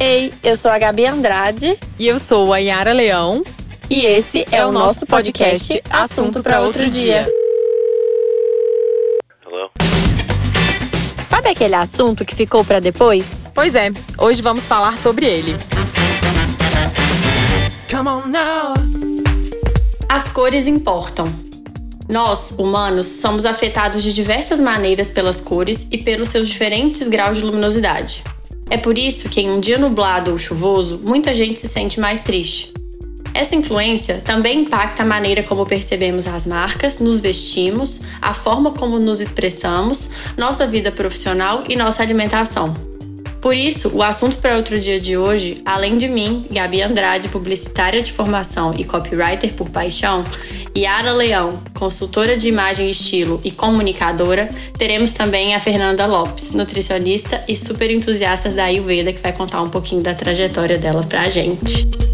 Ei, eu sou a Gabi Andrade. E eu sou a Yara Leão. E esse é, é o nosso podcast Assunto para Outro Dia. Hello? Sabe aquele assunto que ficou para depois? Pois é, hoje vamos falar sobre ele. Come on now. As cores importam. Nós, humanos, somos afetados de diversas maneiras pelas cores e pelos seus diferentes graus de luminosidade. É por isso que em um dia nublado ou chuvoso, muita gente se sente mais triste. Essa influência também impacta a maneira como percebemos as marcas, nos vestimos, a forma como nos expressamos, nossa vida profissional e nossa alimentação. Por isso, o assunto para outro dia de hoje, além de mim, Gabi Andrade, publicitária de formação e copywriter por paixão, e Ara Leão, consultora de imagem e estilo e comunicadora, teremos também a Fernanda Lopes, nutricionista e super entusiasta da Ayurveda, que vai contar um pouquinho da trajetória dela para a gente.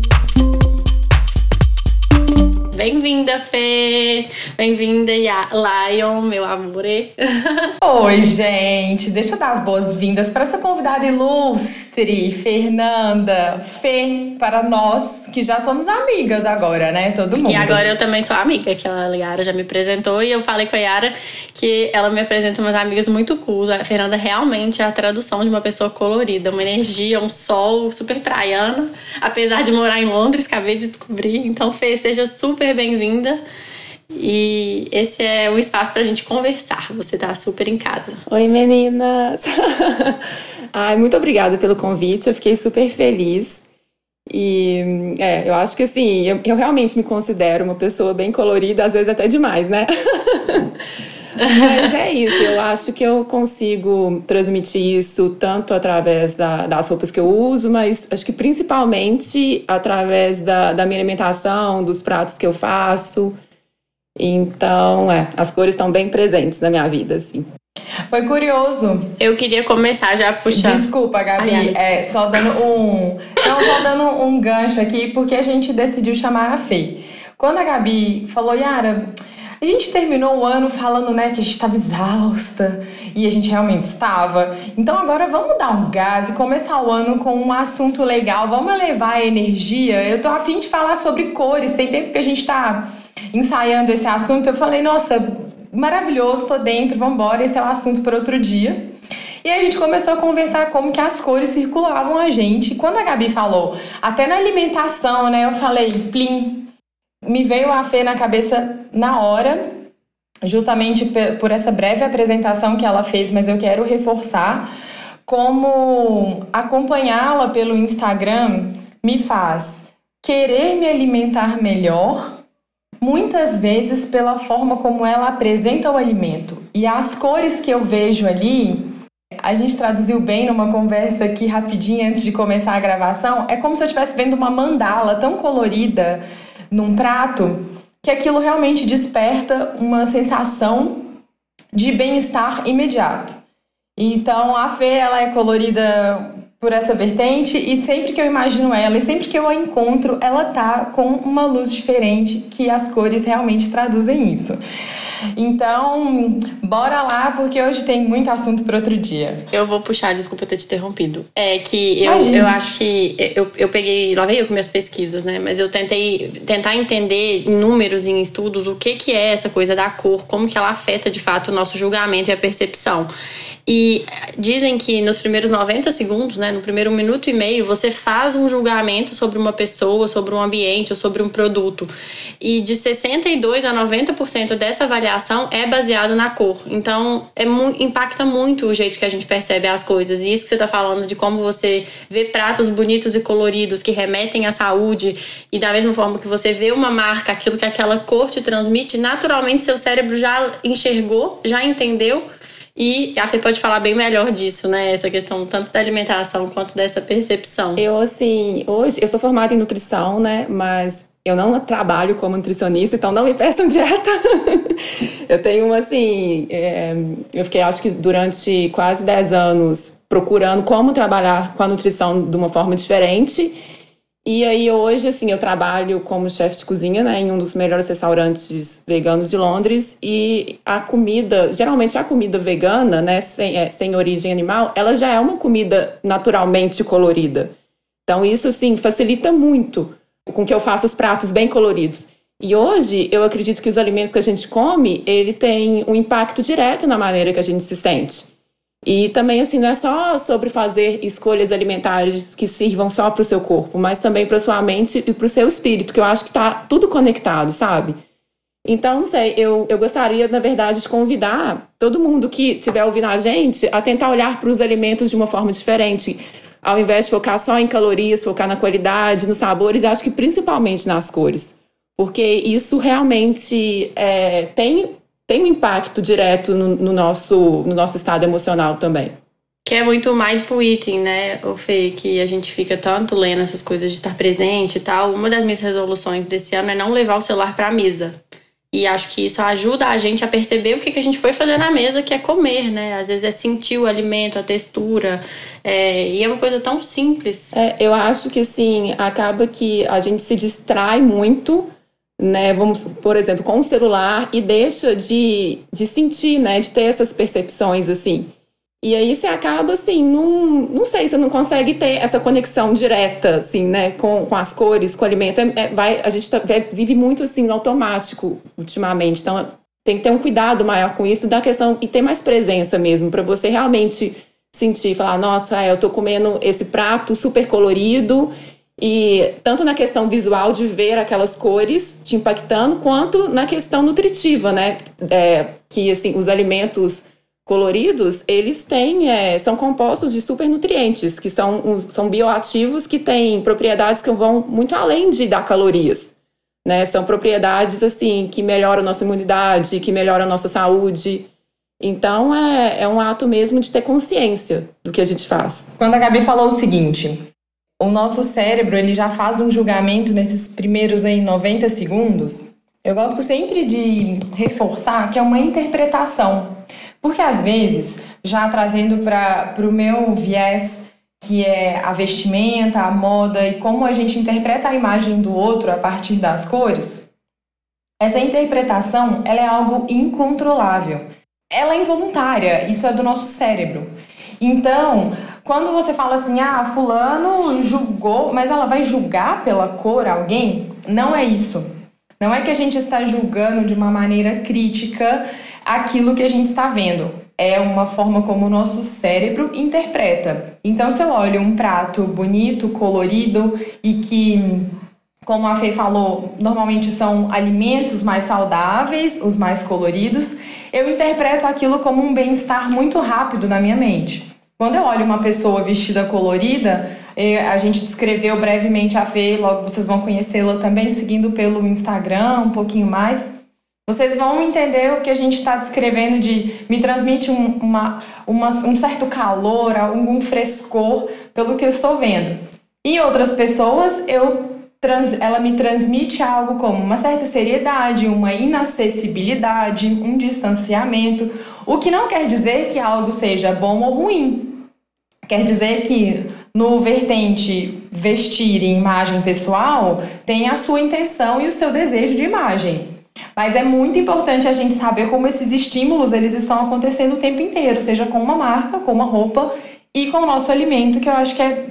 Bem-vinda, Fê! Bem-vinda, Lion, meu amor. Oi, gente! Deixa eu dar as boas-vindas para essa convidada ilustre, Fernanda. Fê, para nós que já somos amigas agora, né? Todo mundo. E agora eu também sou amiga, que a Yara já me apresentou e eu falei com a Yara que ela me apresenta umas amigas muito cool. A Fernanda realmente é a tradução de uma pessoa colorida, uma energia, um sol super praiano. Apesar de morar em Londres, acabei de descobrir. Então, Fê, seja super super bem-vinda. E esse é o espaço para a gente conversar. Você está super em casa. Oi, meninas! Ai, muito obrigada pelo convite. Eu fiquei super feliz. E é, eu acho que assim, eu, eu realmente me considero uma pessoa bem colorida, às vezes até demais, né? Mas é isso, eu acho que eu consigo transmitir isso tanto através da, das roupas que eu uso, mas acho que principalmente através da, da minha alimentação, dos pratos que eu faço. Então, é, as cores estão bem presentes na minha vida, assim. Foi curioso. Eu queria começar já puxando. Desculpa, Gabi. Ai, é, só dando um. Não, só dando um gancho aqui, porque a gente decidiu chamar a Fê. Quando a Gabi falou, Yara, a gente terminou o ano falando, né, que a gente estava exausta e a gente realmente estava. Então agora vamos dar um gás e começar o ano com um assunto legal. Vamos elevar a energia. Eu tô afim de falar sobre cores. Tem tempo que a gente está ensaiando esse assunto. Eu falei, nossa, maravilhoso, tô dentro, vamos embora. Esse é o assunto para outro dia. E aí a gente começou a conversar como que as cores circulavam a gente. Quando a Gabi falou, até na alimentação, né, eu falei, plim, me veio a Fê na cabeça na hora, justamente por essa breve apresentação que ela fez, mas eu quero reforçar como acompanhá-la pelo Instagram me faz querer me alimentar melhor, muitas vezes pela forma como ela apresenta o alimento. E as cores que eu vejo ali, a gente traduziu bem numa conversa aqui rapidinho antes de começar a gravação, é como se eu estivesse vendo uma mandala tão colorida num prato, que aquilo realmente desperta uma sensação de bem-estar imediato. Então a Fê ela é colorida por essa vertente e sempre que eu imagino ela e sempre que eu a encontro, ela tá com uma luz diferente que as cores realmente traduzem isso. Então, bora lá, porque hoje tem muito assunto para outro dia. Eu vou puxar, desculpa ter te interrompido. É que eu, eu acho que eu, eu peguei, lá veio com minhas pesquisas, né? Mas eu tentei tentar entender em números, em estudos, o que, que é essa coisa da cor, como que ela afeta de fato o nosso julgamento e a percepção. E dizem que nos primeiros 90 segundos, né, no primeiro minuto e meio, você faz um julgamento sobre uma pessoa, sobre um ambiente ou sobre um produto. E de 62 a 90% dessa avaliação é baseado na cor. Então, é mu impacta muito o jeito que a gente percebe as coisas. E isso que você está falando de como você vê pratos bonitos e coloridos que remetem à saúde, e da mesma forma que você vê uma marca, aquilo que aquela cor te transmite, naturalmente seu cérebro já enxergou, já entendeu e a Fê pode falar bem melhor disso, né? Essa questão tanto da alimentação quanto dessa percepção. Eu, assim, hoje, eu sou formada em nutrição, né? Mas eu não trabalho como nutricionista, então não me peçam dieta. eu tenho, assim, é, eu fiquei, acho que durante quase 10 anos procurando como trabalhar com a nutrição de uma forma diferente. E aí hoje, assim, eu trabalho como chefe de cozinha, né, em um dos melhores restaurantes veganos de Londres e a comida, geralmente a comida vegana, né, sem, é, sem origem animal, ela já é uma comida naturalmente colorida. Então isso, sim, facilita muito com que eu faça os pratos bem coloridos. E hoje, eu acredito que os alimentos que a gente come, ele tem um impacto direto na maneira que a gente se sente. E também, assim, não é só sobre fazer escolhas alimentares que sirvam só para o seu corpo, mas também para sua mente e para o seu espírito, que eu acho que está tudo conectado, sabe? Então, não sei, eu, eu gostaria, na verdade, de convidar todo mundo que estiver ouvindo a gente a tentar olhar para os alimentos de uma forma diferente. Ao invés de focar só em calorias, focar na qualidade, nos sabores, acho que principalmente nas cores. Porque isso realmente é, tem tem um impacto direto no, no, nosso, no nosso estado emocional também. Que é muito mindful eating, né, o Fê, que a gente fica tanto lendo essas coisas de estar presente e tal. Uma das minhas resoluções desse ano é não levar o celular para a mesa. E acho que isso ajuda a gente a perceber o que, que a gente foi fazer na mesa, que é comer, né? Às vezes é sentir o alimento, a textura. É, e é uma coisa tão simples. É, eu acho que, assim, acaba que a gente se distrai muito né, vamos, por exemplo, com o celular e deixa de, de sentir, né, de ter essas percepções assim. E aí você acaba assim, não, não sei, você não consegue ter essa conexão direta, assim, né, com, com as cores, com o alimento. É, é vai, a gente tá, vive muito assim no automático ultimamente, então tem que ter um cuidado maior com isso da questão e ter mais presença mesmo para você realmente sentir, falar, nossa, eu tô comendo esse prato super colorido e tanto na questão visual de ver aquelas cores te impactando, quanto na questão nutritiva, né? É, que assim, os alimentos coloridos, eles têm, é, são compostos de supernutrientes, que são, são bioativos que têm propriedades que vão muito além de dar calorias. Né? São propriedades assim que melhoram nossa imunidade, que melhoram nossa saúde. Então é, é um ato mesmo de ter consciência do que a gente faz. Quando a Gabi falou o seguinte, o nosso cérebro ele já faz um julgamento nesses primeiros aí 90 segundos. Eu gosto sempre de reforçar que é uma interpretação, porque às vezes, já trazendo para o meu viés, que é a vestimenta, a moda e como a gente interpreta a imagem do outro a partir das cores, essa interpretação ela é algo incontrolável. Ela é involuntária, isso é do nosso cérebro. Então, quando você fala assim, ah, fulano julgou, mas ela vai julgar pela cor alguém? Não é isso. Não é que a gente está julgando de uma maneira crítica aquilo que a gente está vendo. É uma forma como o nosso cérebro interpreta. Então, se eu olho um prato bonito, colorido e que, como a Fê falou, normalmente são alimentos mais saudáveis, os mais coloridos, eu interpreto aquilo como um bem-estar muito rápido na minha mente. Quando eu olho uma pessoa vestida colorida, é, a gente descreveu brevemente a Fê, logo vocês vão conhecê-la também, seguindo pelo Instagram um pouquinho mais. Vocês vão entender o que a gente está descrevendo de me transmite um, uma, uma, um certo calor, algum frescor pelo que eu estou vendo. E outras pessoas, eu trans, ela me transmite algo como uma certa seriedade, uma inacessibilidade, um distanciamento, o que não quer dizer que algo seja bom ou ruim. Quer dizer que no vertente vestir e imagem pessoal, tem a sua intenção e o seu desejo de imagem. Mas é muito importante a gente saber como esses estímulos eles estão acontecendo o tempo inteiro, seja com uma marca, com uma roupa e com o nosso alimento, que eu acho que é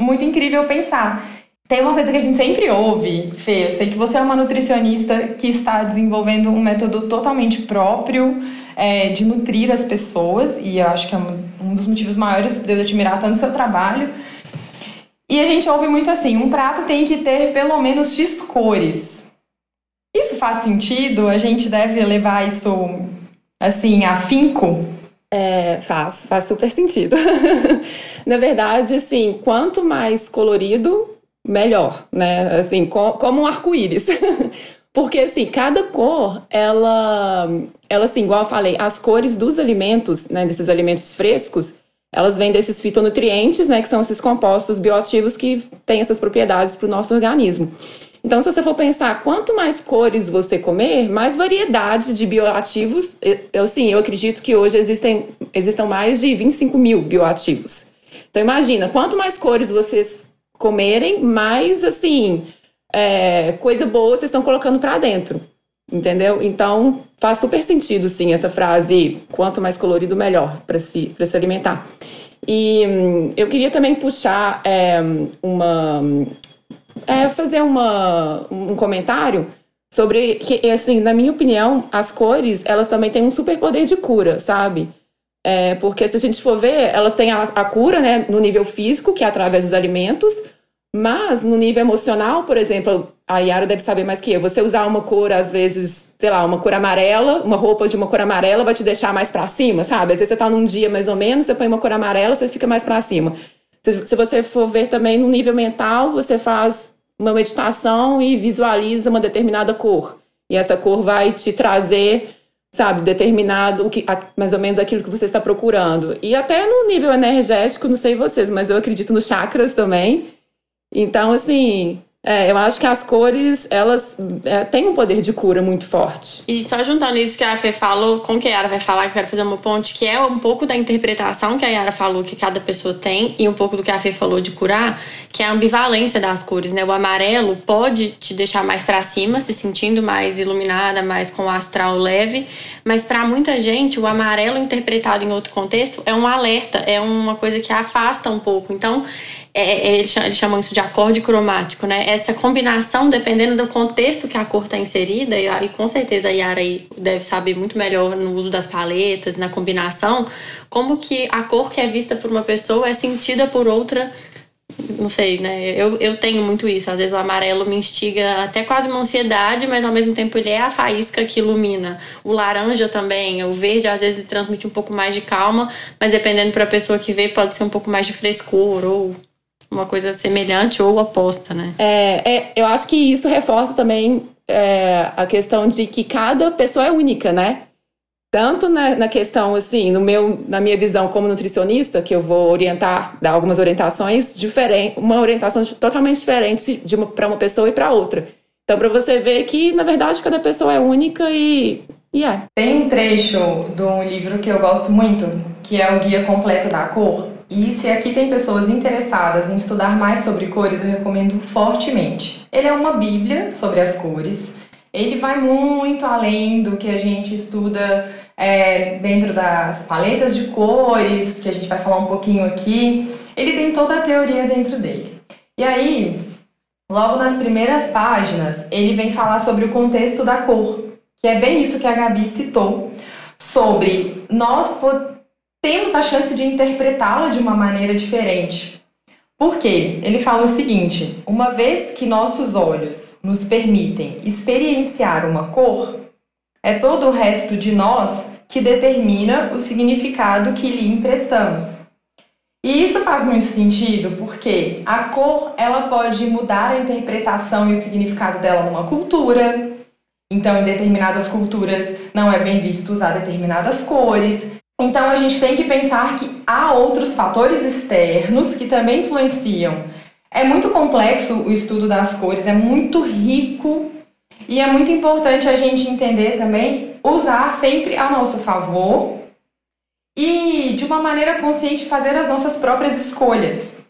muito incrível pensar. Tem uma coisa que a gente sempre ouve, Fê, eu sei que você é uma nutricionista que está desenvolvendo um método totalmente próprio é, de nutrir as pessoas, e eu acho que é um dos motivos maiores de eu admirar tanto o seu trabalho. E a gente ouve muito assim: um prato tem que ter pelo menos X cores. Isso faz sentido? A gente deve levar isso assim, afinco? É, faz, faz super sentido. Na verdade, assim, quanto mais colorido, melhor, né? Assim, como um arco-íris. Porque, assim, cada cor, ela, ela, assim, igual eu falei, as cores dos alimentos, né, desses alimentos frescos, elas vêm desses fitonutrientes, né, que são esses compostos bioativos que têm essas propriedades para o nosso organismo. Então, se você for pensar, quanto mais cores você comer, mais variedade de bioativos. Eu, sim, eu acredito que hoje existem, existam mais de 25 mil bioativos. Então, imagina, quanto mais cores vocês comerem, mais assim, é, coisa boa vocês estão colocando para dentro. Entendeu? Então faz super sentido, sim, essa frase: quanto mais colorido, melhor para se, se alimentar. E hum, eu queria também puxar é, uma. É, fazer uma, um comentário sobre que, assim, na minha opinião, as cores, elas também têm um super poder de cura, sabe? É, porque se a gente for ver, elas têm a, a, cura, né, no nível físico, que é através dos alimentos, mas no nível emocional, por exemplo, a Yara deve saber mais que eu, você usar uma cor, às vezes, sei lá, uma cor amarela, uma roupa de uma cor amarela vai te deixar mais para cima, sabe? Às vezes você tá num dia mais ou menos, você põe uma cor amarela, você fica mais para cima. Se, você for ver também no nível mental, você faz uma meditação e visualiza uma determinada cor. E essa cor vai te trazer, sabe, determinado, o que, mais ou menos aquilo que você está procurando. E até no nível energético, não sei vocês, mas eu acredito nos chakras também. Então, assim, é, eu acho que as cores, elas é, têm um poder de cura muito forte. E só juntando isso que a Fê falou, com o que a Yara vai falar, que eu quero fazer uma ponte, que é um pouco da interpretação que a Yara falou que cada pessoa tem, e um pouco do que a Fê falou de curar, que é a ambivalência das cores, né? O amarelo pode te deixar mais para cima, se sentindo mais iluminada, mais com o astral leve, mas para muita gente, o amarelo interpretado em outro contexto é um alerta, é uma coisa que afasta um pouco. Então, é, é eles, chamam, isso de acorde cromático, né? Essa combinação, dependendo do contexto que a cor está inserida, e, e, com certeza a Yara deve saber muito melhor no uso das paletas, na combinação, como que a cor que é vista por uma pessoa é sentida por outra não sei, né? Eu, eu tenho muito isso. Às vezes o amarelo me instiga até quase uma ansiedade, mas ao mesmo tempo ele é a faísca que ilumina. O laranja também, o verde às vezes transmite um pouco mais de calma, mas dependendo para a pessoa que vê, pode ser um pouco mais de frescor ou uma coisa semelhante ou oposta, né? É, é eu acho que isso reforça também é, a questão de que cada pessoa é única, né? Tanto na, na, questão, assim, no meu, na minha visão como nutricionista, que eu vou orientar, dar algumas orientações diferentes, uma orientação totalmente diferente de uma, para uma pessoa e para outra. Então, para você ver que, na verdade, cada pessoa é única e, e é. Tem um trecho de um livro que eu gosto muito, que é o Guia Completo da Cor, e se aqui tem pessoas interessadas em estudar mais sobre cores, eu recomendo fortemente. Ele é uma bíblia sobre as cores. Ele vai muito além do que a gente estuda é, dentro das paletas de cores, que a gente vai falar um pouquinho aqui. Ele tem toda a teoria dentro dele. E aí, logo nas primeiras páginas, ele vem falar sobre o contexto da cor, que é bem isso que a Gabi citou, sobre nós temos a chance de interpretá-la de uma maneira diferente. Por quê? Ele fala o seguinte: uma vez que nossos olhos nos permitem experienciar uma cor, é todo o resto de nós que determina o significado que lhe emprestamos. E isso faz muito sentido porque a cor ela pode mudar a interpretação e o significado dela numa cultura. Então, em determinadas culturas não é bem visto usar determinadas cores. Então a gente tem que pensar que há outros fatores externos que também influenciam. É muito complexo o estudo das cores, é muito rico e é muito importante a gente entender também usar sempre a nosso favor e de uma maneira consciente fazer as nossas próprias escolhas.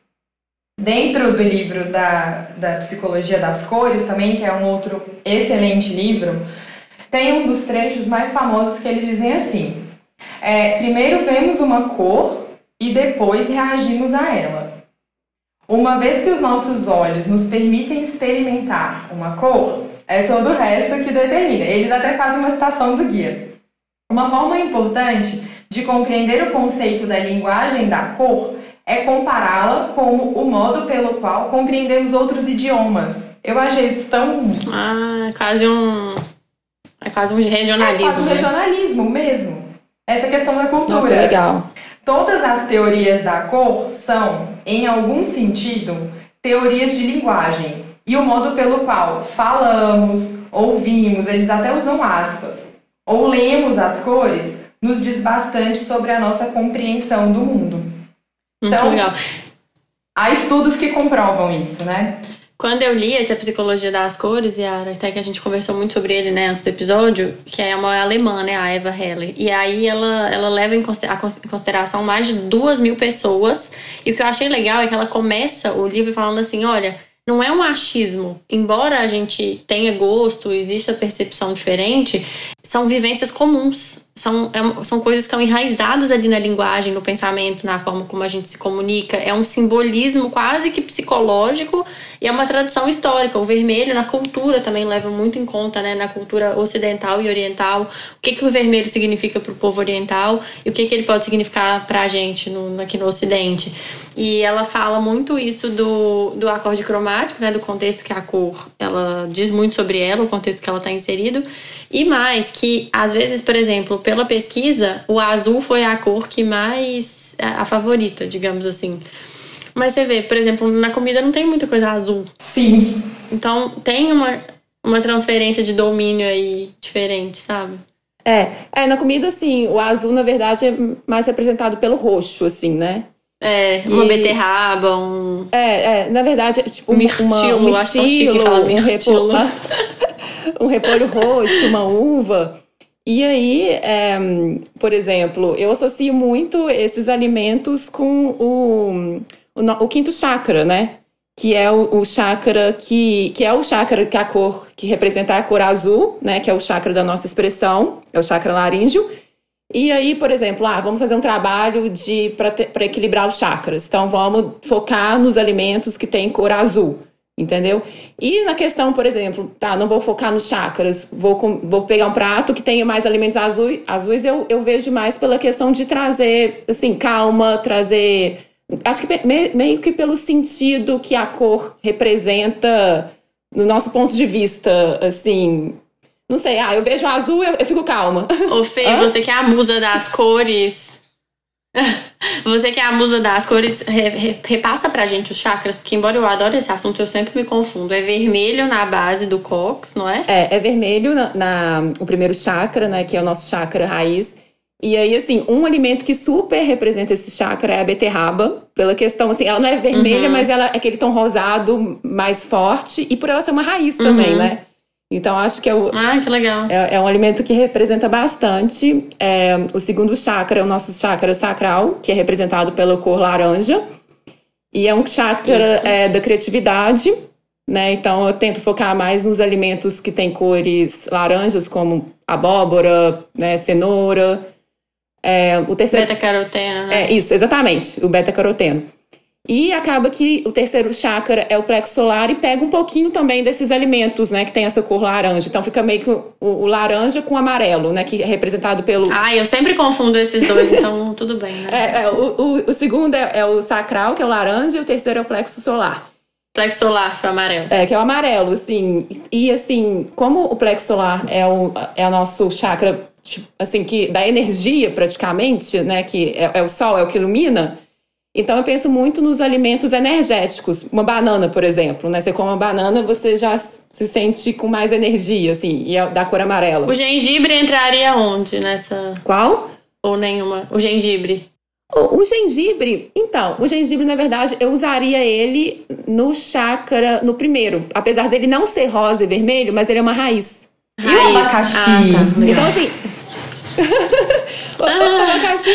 Dentro do livro da, da Psicologia das Cores, também, que é um outro excelente livro, tem um dos trechos mais famosos que eles dizem assim: é, primeiro vemos uma cor e depois reagimos a ela. Uma vez que os nossos olhos nos permitem experimentar uma cor, é todo o resto que determina. Eles até fazem uma citação do guia. Uma forma importante de compreender o conceito da linguagem da cor é compará-la com o modo pelo qual compreendemos outros idiomas. Eu achei isso tão. Ah, é quase um. É quase um regionalismo. É quase um né? regionalismo essa questão da cultura. Nossa, legal. Todas as teorias da cor são, em algum sentido, teorias de linguagem. E o modo pelo qual falamos, ouvimos, eles até usam aspas, ou lemos as cores, nos diz bastante sobre a nossa compreensão do mundo. Muito então, legal. Há estudos que comprovam isso, né? Quando eu li essa Psicologia das Cores, e até que a gente conversou muito sobre ele né, antes do episódio, que é uma alemã, né, a Eva Heller. E aí ela, ela leva em consideração mais de duas mil pessoas. E o que eu achei legal é que ela começa o livro falando assim: olha, não é um achismo. Embora a gente tenha gosto, exista percepção diferente, são vivências comuns são, é, são coisas que estão enraizadas ali na linguagem, no pensamento, na forma como a gente se comunica. É um simbolismo quase que psicológico e é uma tradição histórica. O vermelho na cultura também leva muito em conta, né? Na cultura ocidental e oriental, o que, que o vermelho significa para o povo oriental e o que, que ele pode significar para a gente no, aqui no Ocidente. E ela fala muito isso do, do acorde cromático, né? Do contexto que a cor, ela diz muito sobre ela, o contexto que ela está inserido. E mais que, às vezes, por exemplo, pela pesquisa, o azul foi a cor que mais. a favorita, digamos assim. Mas você vê, por exemplo, na comida não tem muita coisa azul. Sim. Então tem uma, uma transferência de domínio aí diferente, sabe? É, é, na comida, assim, o azul, na verdade, é mais representado pelo roxo, assim, né? É, uma beterraba, um. É, é, na verdade, tipo, mirtilo, uma, um mirtilo, acho que fala um, repolho, um repolho roxo, uma uva. E aí, é, por exemplo, eu associo muito esses alimentos com o, o, o quinto chakra, né? Que é o, o, chakra que, que é o chakra que a cor que representa a cor azul, né? Que é o chakra da nossa expressão, é o chakra laríngeo. E aí, por exemplo, ah, vamos fazer um trabalho de para equilibrar os chakras. Então, vamos focar nos alimentos que têm cor azul entendeu? E na questão, por exemplo, tá, não vou focar nos chakras, vou, vou pegar um prato que tenha mais alimentos azuis, azuis eu, eu vejo mais pela questão de trazer, assim, calma, trazer... Acho que meio que pelo sentido que a cor representa no nosso ponto de vista, assim... Não sei, ah, eu vejo azul, eu, eu fico calma. Ô, Fê, Hã? você que é a musa das cores... Você que é a musa das cores, re, re, repassa pra gente os chakras, porque embora eu adore esse assunto, eu sempre me confundo. É vermelho na base do cox, não é? É, é vermelho na, na, o primeiro chakra, né, que é o nosso chakra raiz. E aí, assim, um alimento que super representa esse chakra é a beterraba, pela questão, assim, ela não é vermelha, uhum. mas ela é aquele tom rosado mais forte, e por ela ser uma raiz uhum. também, né? Então, acho que é, o, ah, que legal. É, é um alimento que representa bastante. É, o segundo chakra é o nosso chakra sacral, que é representado pela cor laranja. E é um chakra é, da criatividade, né? Então, eu tento focar mais nos alimentos que têm cores laranjas, como abóbora, né, cenoura. É, o terceiro... Beta-caroteno, né? É, isso, exatamente, o beta-caroteno. E acaba que o terceiro chakra é o plexo solar e pega um pouquinho também desses alimentos, né, que tem essa cor laranja. Então fica meio que o, o laranja com amarelo, né, que é representado pelo. Ah, eu sempre confundo esses dois, então tudo bem, né? É, é o, o, o, segundo é, é, o sacral, que é o laranja, e o terceiro é o plexo solar. Plexo solar, que é o amarelo. É, que é o amarelo, assim. E assim, como o plexo solar é o, é o nosso chakra, tipo, assim, que dá energia praticamente, né, que é, é o sol, é o que ilumina então eu penso muito nos alimentos energéticos. Uma banana, por exemplo, né? Você come uma banana, você já se sente com mais energia, assim, e é da cor amarela. O gengibre entraria onde nessa? Qual? Ou nenhuma? O gengibre. O, o gengibre, então, o gengibre, na verdade, eu usaria ele no chakra, no primeiro. Apesar dele não ser rosa e vermelho, mas ele é uma raiz. raiz. E o abacaxi? Ah, tá. Então, assim. Ah, abacaxi.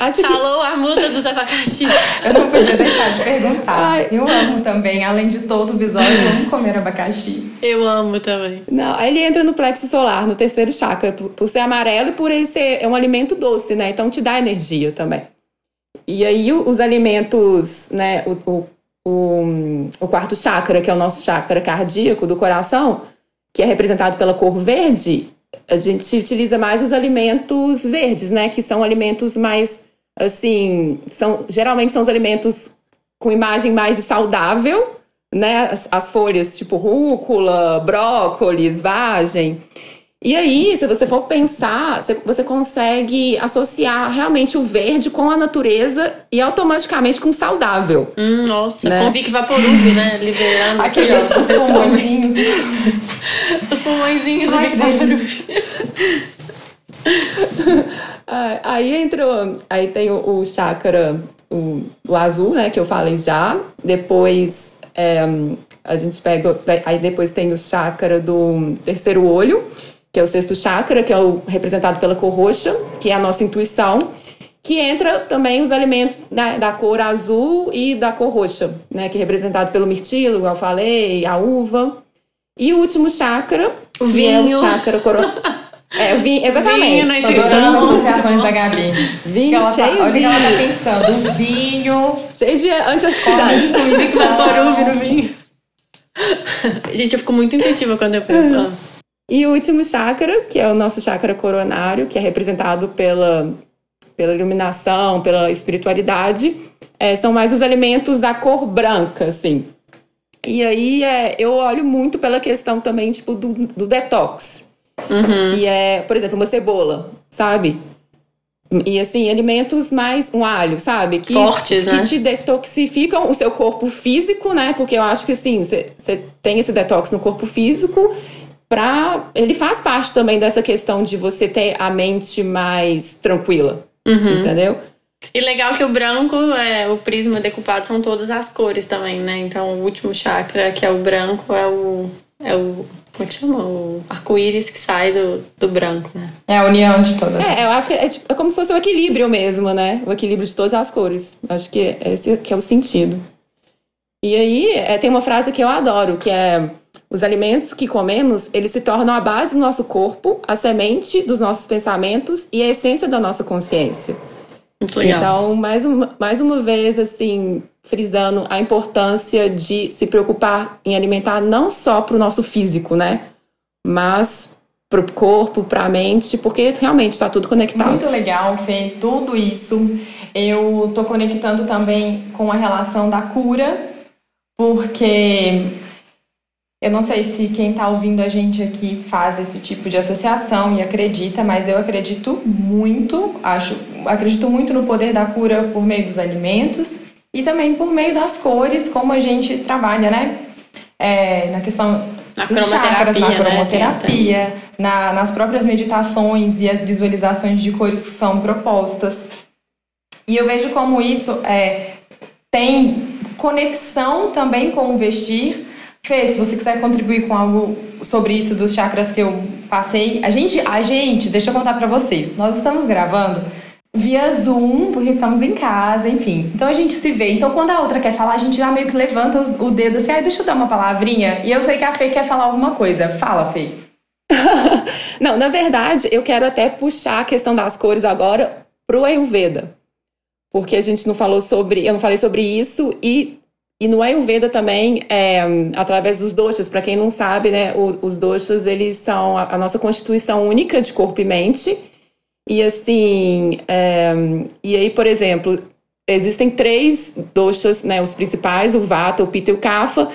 Acho falou que... a musa dos abacaxis. Eu não podia deixar de perguntar. Ai. Eu amo também, além de todo o episódio, eu amo comer abacaxi. Eu amo também. Não, ele entra no plexo solar, no terceiro chakra, por, por ser amarelo e por ele ser é um alimento doce, né? Então te dá energia também. E aí os alimentos, né? O, o, o, o quarto chakra, que é o nosso chakra cardíaco do coração, que é representado pela cor verde, a gente utiliza mais os alimentos verdes, né? Que são alimentos mais, assim, são geralmente são os alimentos com imagem mais de saudável, né? As, as folhas tipo rúcula, brócolis, vagem. E aí, se você for pensar, você consegue associar realmente o verde com a natureza e automaticamente com o saudável. Hum, nossa, né? com Vic Vaporub, né? Liberando aqui, ó, os pulmõezinhos. os pulmõezinhos do Vic Vaporub. aí entrou, aí tem o, o chakra, o, o, azul, né, que eu falei já. Depois é, A gente pega. Aí depois tem o chakra do terceiro olho, que é o sexto chakra, que é o representado pela cor roxa, que é a nossa intuição que entra também os alimentos né, da cor azul e da cor roxa, né, que é representado pelo mirtilo, igual eu falei, a uva. E o último chakra, o vinho. é o chakra coro... É, vinho, exatamente. Vinho adorando as associações da Gabi. Vinho ela cheio tá, olha o de... que ela tá pensando. Vinho. Cheio de antioxidantes. Vaporub no vinho. Gente, eu fico muito intuitiva quando eu. E o último chakra, que é o nosso chakra coronário, que é representado pela pela iluminação, pela espiritualidade, é, são mais os elementos da cor branca, assim. E aí é, eu olho muito pela questão também, tipo, do, do detox. Uhum. Que é, por exemplo, uma cebola, sabe? E assim, alimentos mais um alho, sabe? Que, Fortes, que né? te detoxificam o seu corpo físico, né? Porque eu acho que assim, você tem esse detox no corpo físico para ele faz parte também dessa questão de você ter a mente mais tranquila. Uhum. Entendeu? E legal que o branco, é, o prisma decupado são todas as cores também, né? Então o último chakra, que é o branco, é o. É o como é que chama? O arco-íris que sai do, do branco, né? É a união de todas. É, eu acho que é, tipo, é como se fosse o equilíbrio mesmo, né? O equilíbrio de todas as cores. Acho que esse que é o sentido. E aí, é, tem uma frase que eu adoro, que é os alimentos que comemos, eles se tornam a base do nosso corpo, a semente dos nossos pensamentos e a essência da nossa consciência. Muito legal. Então, mais uma, mais uma vez, assim, frisando a importância de se preocupar em alimentar não só para o nosso físico, né? Mas para o corpo, para a mente, porque realmente está tudo conectado. Muito legal, Fê, tudo isso. Eu tô conectando também com a relação da cura, porque eu não sei se quem está ouvindo a gente aqui faz esse tipo de associação e acredita, mas eu acredito muito, acho, acredito muito no poder da cura por meio dos alimentos e também por meio das cores, como a gente trabalha, né? É, na questão Na dos chakras, na cromoterapia, né? na, nas próprias meditações e as visualizações de cores que são propostas. E eu vejo como isso é, tem conexão também com o vestir. Fê, se você quiser contribuir com algo sobre isso dos chakras que eu passei, a gente, a gente, deixa eu contar para vocês. Nós estamos gravando via Zoom, porque estamos em casa, enfim. Então a gente se vê. Então quando a outra quer falar, a gente já meio que levanta o dedo assim, ah, deixa eu dar uma palavrinha. E eu sei que a Fê quer falar alguma coisa. Fala, Fê. Não, na verdade, eu quero até puxar a questão das cores agora pro Ayurveda. Porque a gente não falou sobre, eu não falei sobre isso e e no Ayurveda também, é, através dos doshas, para quem não sabe, né, os doshas, eles são a, nossa constituição única de corpo e mente. E assim, é, e aí, por exemplo, existem três doshas, né, os principais, o Vata, o Pitta e o Kapha.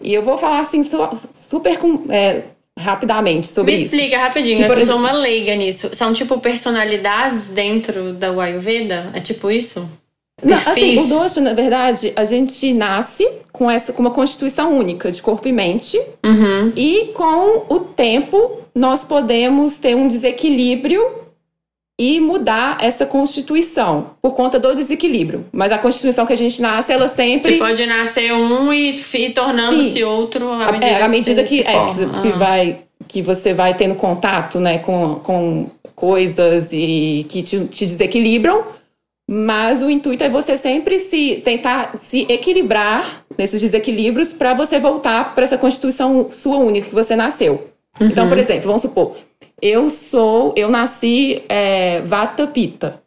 E eu vou falar assim, super com, é, rapidamente sobre isso. Me explica rapidinho, que, eu sou uma leiga nisso. São tipo personalidades dentro da Ayurveda? É tipo isso? Não, assim, o doce, na verdade, a gente nasce com essa com uma constituição única de corpo e mente. Uhum. E com o tempo nós podemos ter um desequilíbrio e mudar essa constituição por conta do desequilíbrio. Mas a constituição que a gente nasce, ela sempre. Você pode nascer um e, e tornando-se outro à medida, é, à medida que, que, é, que, que ah. vai que você vai tendo contato né, com, com coisas e que te, te desequilibram. Mas o intuito é você sempre se tentar se equilibrar nesses desequilíbrios para você voltar para essa constituição sua única que você nasceu. Uhum. Então, por exemplo, vamos supor, eu sou, eu nasci é, Vata Pitta.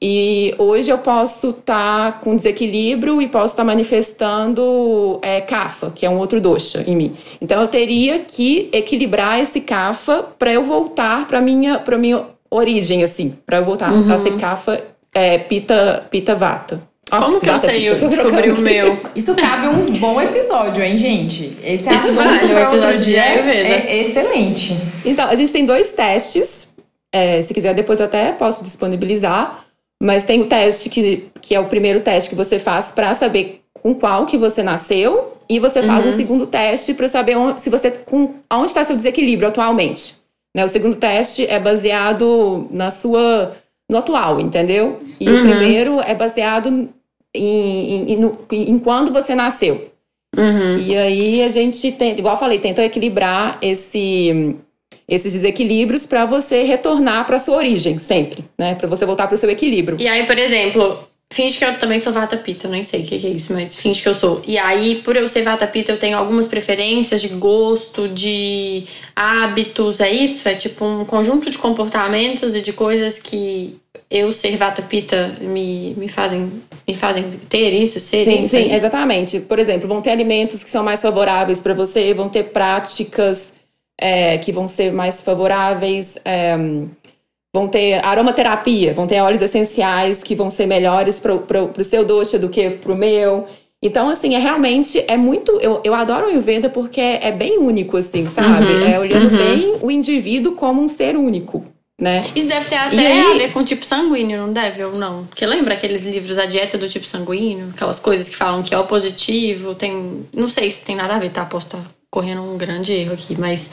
E hoje eu posso estar tá com desequilíbrio e posso estar tá manifestando é, Kapha, que é um outro dosha em mim. Então eu teria que equilibrar esse Kapha para eu voltar para minha para minha origem assim, para eu voltar uhum. a ser Kapha é, Pita, Pita Vata. Como que eu sei eu descobri o meu? Isso cabe um bom episódio, hein, gente? Esse Isso assunto vale, para outro dia Ayurveda. é excelente. Então, a gente tem dois testes. É, se quiser, depois eu até posso disponibilizar. Mas tem o teste que, que é o primeiro teste que você faz para saber com qual que você nasceu. E você faz Uhum. um segundo teste para saber onde, se você com, onde está seu desequilíbrio atualmente. Né? O segundo teste é baseado na sua no atual, entendeu? E Uhum. o primeiro é baseado em, em, em, no- em quando você nasceu. Uhum. E aí a gente tem, igual eu falei, tenta equilibrar esse esses desequilíbrios para você retornar para sua origem sempre, né? Para você voltar para o seu equilíbrio. E aí, por exemplo, Finge que eu também sou Vata Pitta, eu nem sei o que é isso, mas finge que eu sou. E aí, por eu ser Vata Pitta, eu tenho algumas preferências de gosto, de hábitos, é isso? É tipo um conjunto de comportamentos e de coisas que eu ser Vata Pitta me, me, fazem, me fazem ter isso, ser sim, isso? Sim, é isso? exatamente. Por exemplo, vão ter alimentos que são mais favoráveis para você, vão ter práticas é, que vão ser mais favoráveis. É, vão ter aromaterapia, vão ter óleos essenciais que vão ser melhores para o seu doce do que para o meu. Então, assim, é realmente, é muito, eu, eu adoro o Ayurveda porque é, é bem único, assim, sabe? Uhum, é olhando uhum. bem o indivíduo como um ser único. Né? Isso deve ter até aí, a ver com o tipo sanguíneo, não deve ou não? Porque lembra aqueles livros A Dieta do Tipo Sanguíneo? Aquelas coisas que falam que é o positivo, tem. Não sei se tem nada a ver, tá? Posso estar correndo um grande erro aqui, mas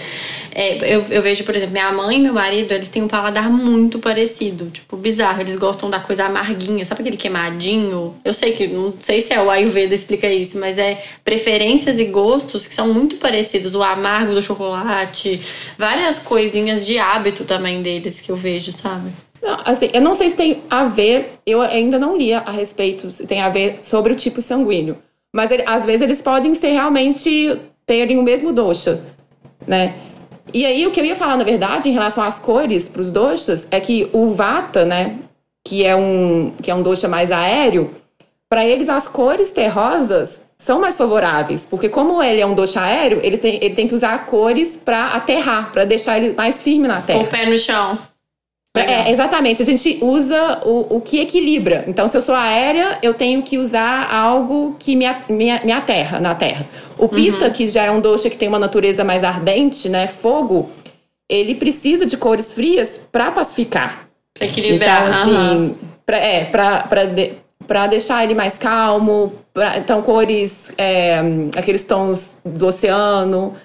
é, eu, eu vejo, por exemplo, minha mãe e meu marido, eles têm um paladar muito parecido, tipo, bizarro. Eles gostam da coisa amarguinha, sabe aquele queimadinho? Eu sei que, não sei se é o Ayurveda explica isso, mas é preferências e gostos que são muito parecidos. O amargo do chocolate, várias coisinhas de hábito também deles que eu vejo, sabe? Não, assim, eu não sei se tem a ver, eu ainda não li a respeito, se tem a ver sobre o tipo sanguíneo. Mas ele, às vezes eles podem ser realmente terem o mesmo dosha, né? E aí o que eu ia falar, na verdade, em relação às cores para os doshas, é que o vata, né, que é um que é um dosha mais aéreo, para eles as cores terrosas são mais favoráveis, porque como ele é um dosha aéreo, ele tem, ele tem que usar cores para aterrar, para deixar ele mais firme na terra. Com o pé no chão. É, exatamente. A gente usa o, o que equilibra. Então, se eu sou aérea, eu tenho que usar algo que me, me, me aterra na terra. O pita, uhum. que já é um doce que tem uma natureza mais ardente, né? Fogo, ele precisa de cores frias para pacificar. Pra equilibrar. Então, assim, uhum. pra, é, pra, pra, de, pra deixar ele mais calmo. Pra, então, cores, é, aqueles tons do oceano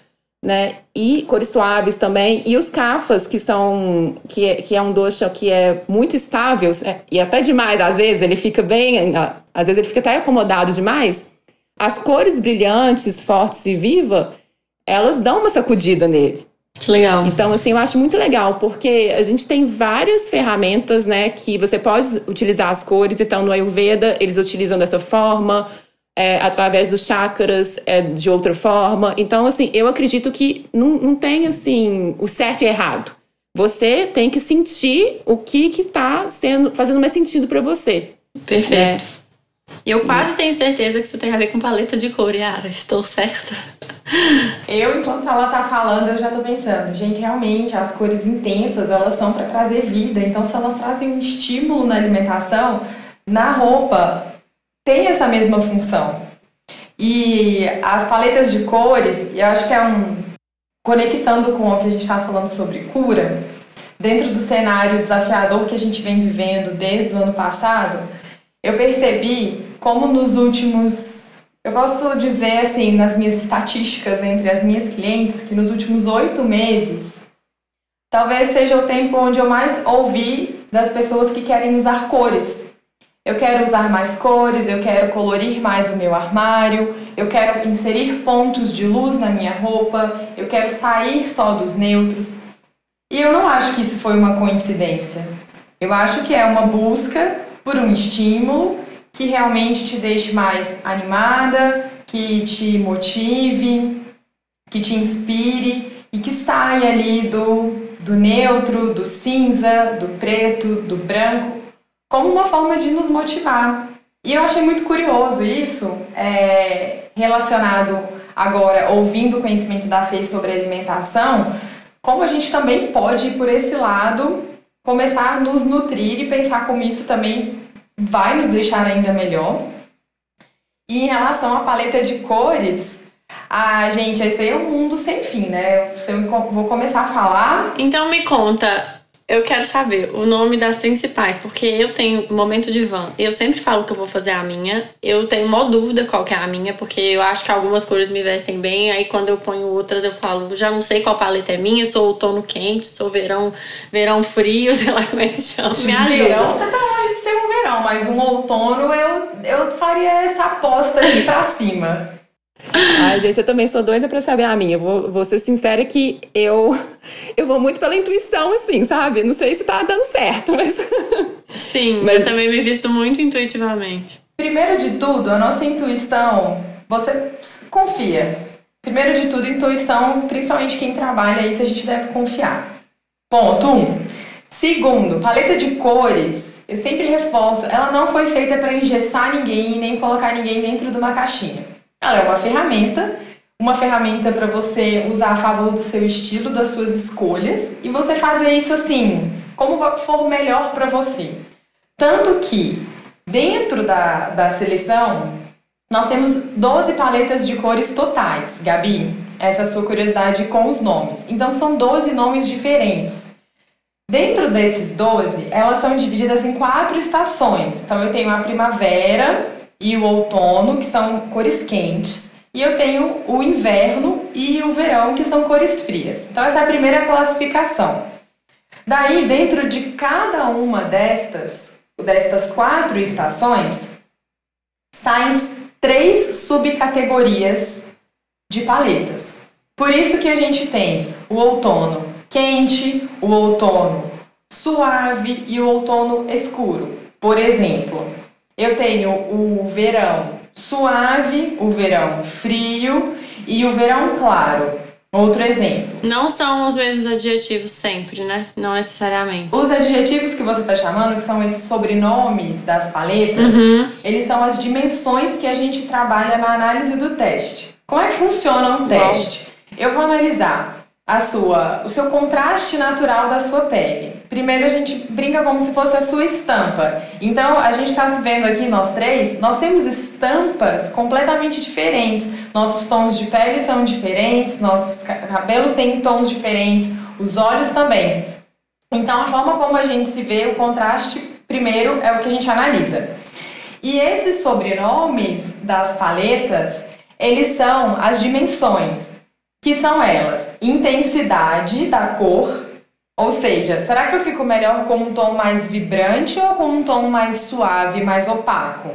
né? E cores suaves também. E os cafas, que são que é, que é um doce que é muito estável, é, e até demais, às vezes ele fica bem, às vezes ele fica até acomodado demais. As cores brilhantes, fortes e viva, elas dão uma sacudida nele. Que legal. Então, assim, eu acho muito legal, porque a gente tem várias ferramentas, né, que você pode utilizar as cores. Então, no Ayurveda, eles utilizam dessa forma é, através dos chakras é, de outra forma. Então, assim, eu acredito que não, não tem, assim, o certo e errado. Você tem que sentir o que que tá sendo, fazendo mais sentido para você. Perfeito. Né? E eu quase tenho certeza que isso tem a ver com paleta de cor, Yara. Estou certa. Eu, enquanto ela tá falando, eu já tô pensando, gente, realmente as cores intensas, elas são para trazer vida. Então, se elas trazem um estímulo na alimentação, na roupa, tem essa mesma função. E as paletas de cores, e acho que é um. Conectando com o que a gente estava falando sobre cura, dentro do cenário desafiador que a gente vem vivendo desde o ano passado, eu percebi como nos últimos. Eu posso dizer assim, nas minhas estatísticas entre as minhas clientes, que nos últimos oito meses, talvez seja o tempo onde eu mais ouvi das pessoas que querem usar cores eu quero usar mais cores, eu quero colorir mais o meu armário, eu quero inserir pontos de luz na minha roupa, eu quero sair só dos neutros. E eu não acho que isso foi uma coincidência. Eu acho que é uma busca por um estímulo que realmente te deixe mais animada, que te motive, que te inspire e que saia ali do, do neutro, do cinza, do preto, do branco como uma forma de nos motivar. E eu achei muito curioso isso, é, relacionado agora, ouvindo o conhecimento da FEI sobre alimentação, como a gente também pode ir por esse lado, começar a nos nutrir e pensar como isso também vai nos deixar ainda melhor. E em relação à paleta de cores, ah, gente, esse aí é um mundo sem fim, né? Eu vou começar a falar. Então me conta, eu quero saber o nome das principais, porque eu tenho momento de van. Eu sempre falo que eu vou fazer a minha. Eu tenho uma dúvida qual que é a minha, porque eu acho que algumas cores me vestem bem. Aí quando eu ponho outras, eu falo, já não sei qual paleta é minha. Sou outono quente, sou verão, verão frio, sei lá como é que chama. Me ajuda. Verão, você tá longe de ser um verão, mas um outono eu, eu faria essa aposta aqui pra cima. Ai, gente, eu também sou doida pra saber a minha. Vou, vou ser sincera que eu, eu vou muito pela intuição, assim, sabe? Não sei se tá dando certo, mas. Sim, mas... eu também me visto muito intuitivamente. Primeiro de tudo, a nossa intuição, você confia. Primeiro de tudo, intuição, principalmente quem trabalha isso, a gente deve confiar. Ponto um. Segundo, paleta de cores, eu sempre reforço, ela não foi feita para engessar ninguém e nem colocar ninguém dentro de uma caixinha. Ela é uma ferramenta, uma ferramenta para você usar a favor do seu estilo, das suas escolhas e você fazer isso assim, como for melhor para você. Tanto que dentro da, da seleção nós temos 12 paletas de cores totais, Gabi. Essa é a sua curiosidade com os nomes. Então são 12 nomes diferentes. Dentro desses 12, elas são divididas em quatro estações. Então eu tenho a primavera e o outono, que são cores quentes, e eu tenho o inverno e o verão, que são cores frias. Então essa é a primeira classificação. Daí, dentro de cada uma destas, destas quatro estações, saem três subcategorias de paletas. Por isso que a gente tem o outono quente, o outono suave e o outono escuro. Por exemplo, eu tenho o verão suave, o verão frio e o verão claro. Outro exemplo. Não são os mesmos adjetivos sempre, né? Não necessariamente. Os adjetivos que você está chamando, que são esses sobrenomes das paletas, uhum. eles são as dimensões que a gente trabalha na análise do teste. Como é que funciona um teste? Eu vou analisar a sua, o seu contraste natural da sua pele. Primeiro a gente brinca como se fosse a sua estampa. Então a gente está se vendo aqui nós três, nós temos estampas completamente diferentes. Nossos tons de pele são diferentes, nossos cabelos têm tons diferentes, os olhos também. Então a forma como a gente se vê, o contraste primeiro é o que a gente analisa. E esses sobrenomes das paletas, eles são as dimensões que são elas: intensidade da cor, ou seja, será que eu fico melhor com um tom mais vibrante ou com um tom mais suave, mais opaco?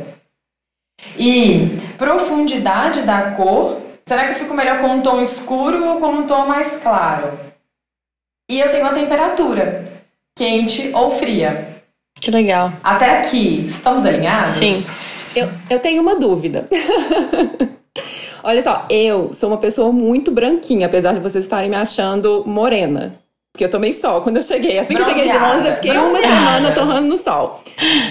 E profundidade da cor, será que eu fico melhor com um tom escuro ou com um tom mais claro? E eu tenho a temperatura, quente ou fria. Que legal. Até aqui, estamos alinhados? Sim. Eu, eu tenho uma dúvida. Olha só, eu sou uma pessoa muito branquinha, apesar de vocês estarem me achando morena. Porque eu tomei sol quando eu cheguei. Assim que eu cheguei de Londres, eu fiquei Bronzeada. uma semana torrando no sol.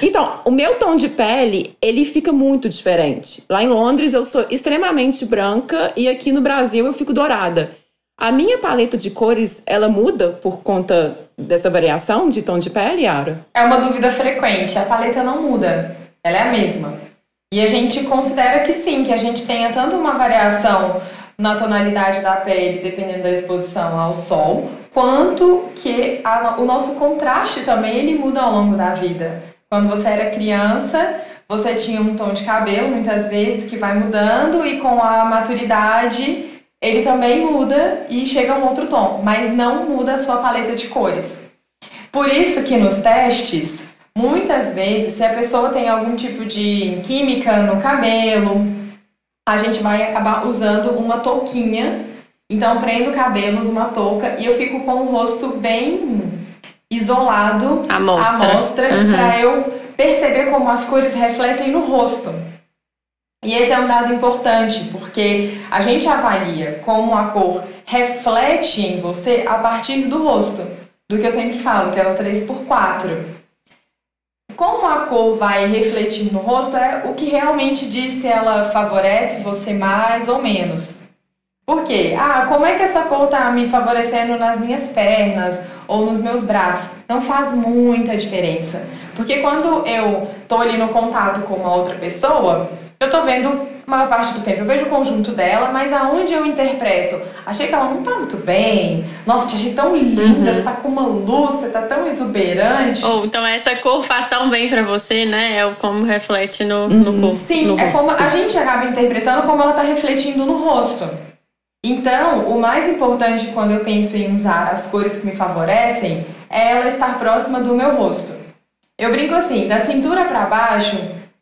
Então, o meu tom de pele, ele fica muito diferente. Lá em Londres, eu sou extremamente branca e aqui no Brasil eu fico dourada. A minha paleta de cores, ela muda por conta dessa variação de tom de pele, Yara? É uma dúvida frequente. A paleta não muda. Ela é a mesma. E a gente considera que sim, que a gente tenha tanto uma variação na tonalidade da pele, dependendo da exposição ao sol, quanto que a, o nosso contraste também ele muda ao longo da vida. Quando você era criança, você tinha um tom de cabelo, muitas vezes, que vai mudando e com a maturidade ele também muda e chega a um outro tom, mas não muda a sua paleta de cores. Por isso que nos testes Muitas vezes, se a pessoa tem algum tipo de química no cabelo, a gente vai acabar usando uma touquinha. Então, prendo o cabelo, uso uma touca e eu fico com o rosto bem isolado, à mostra, mostra uhum. para eu perceber como as cores refletem no rosto. E esse é um dado importante, porque a gente avalia como a cor reflete em você a partir do rosto, do que eu sempre falo, que é o 3x4. Como a cor vai refletir no rosto é o que realmente diz se ela favorece você mais ou menos. Por quê? Ah, como é que essa cor tá me favorecendo nas minhas pernas ou nos meus braços? Não faz muita diferença. Porque quando eu tô ali no contato com uma outra pessoa, eu tô vendo maior parte do tempo eu vejo o conjunto dela, mas aonde eu interpreto, achei que ela não tá muito bem, nossa, te achei tão linda, uhum. você tá com uma luz, você tá tão exuberante. Ou então essa cor faz tão bem para você, né? É como reflete no, uhum. no corpo. Sim, no é rosto. como a gente acaba interpretando como ela tá refletindo no rosto. Então, o mais importante quando eu penso em usar as cores que me favorecem é ela estar próxima do meu rosto. Eu brinco assim, da cintura para baixo,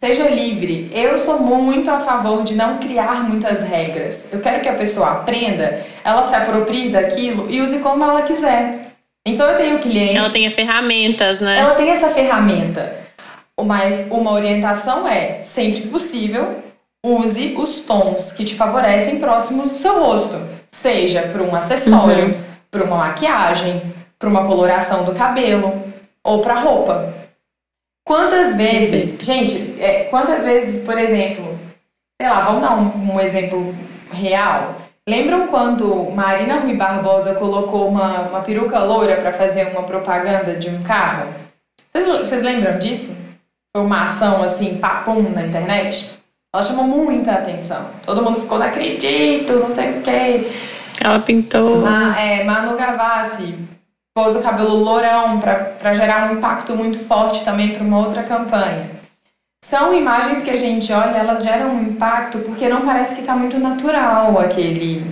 Seja livre. Eu sou muito a favor de não criar muitas regras. Eu quero que a pessoa aprenda, ela se aproprie daquilo e use como ela quiser. Então eu tenho clientes. Ela tem ferramentas, né? Ela tem essa ferramenta. Mas uma orientação é, sempre que possível, use os tons que te favorecem próximos do seu rosto. Seja para um acessório, uhum. para uma maquiagem, para uma coloração do cabelo ou para roupa. Quantas vezes, Perfeito. gente, é, quantas vezes, por exemplo, sei lá, vamos dar um, um exemplo real. Lembram quando Marina Rui Barbosa colocou uma, uma peruca loura para fazer uma propaganda de um carro? Vocês lembram disso? Foi uma ação assim, papum na internet? Ela chamou muita atenção. Todo mundo ficou, não acredito, não sei o quê. Ela pintou. Ma, é, Manu Gavassi pôs o cabelo lourão para gerar um impacto muito forte também para uma outra campanha. São imagens que a gente olha, elas geram um impacto porque não parece que está muito natural aquele,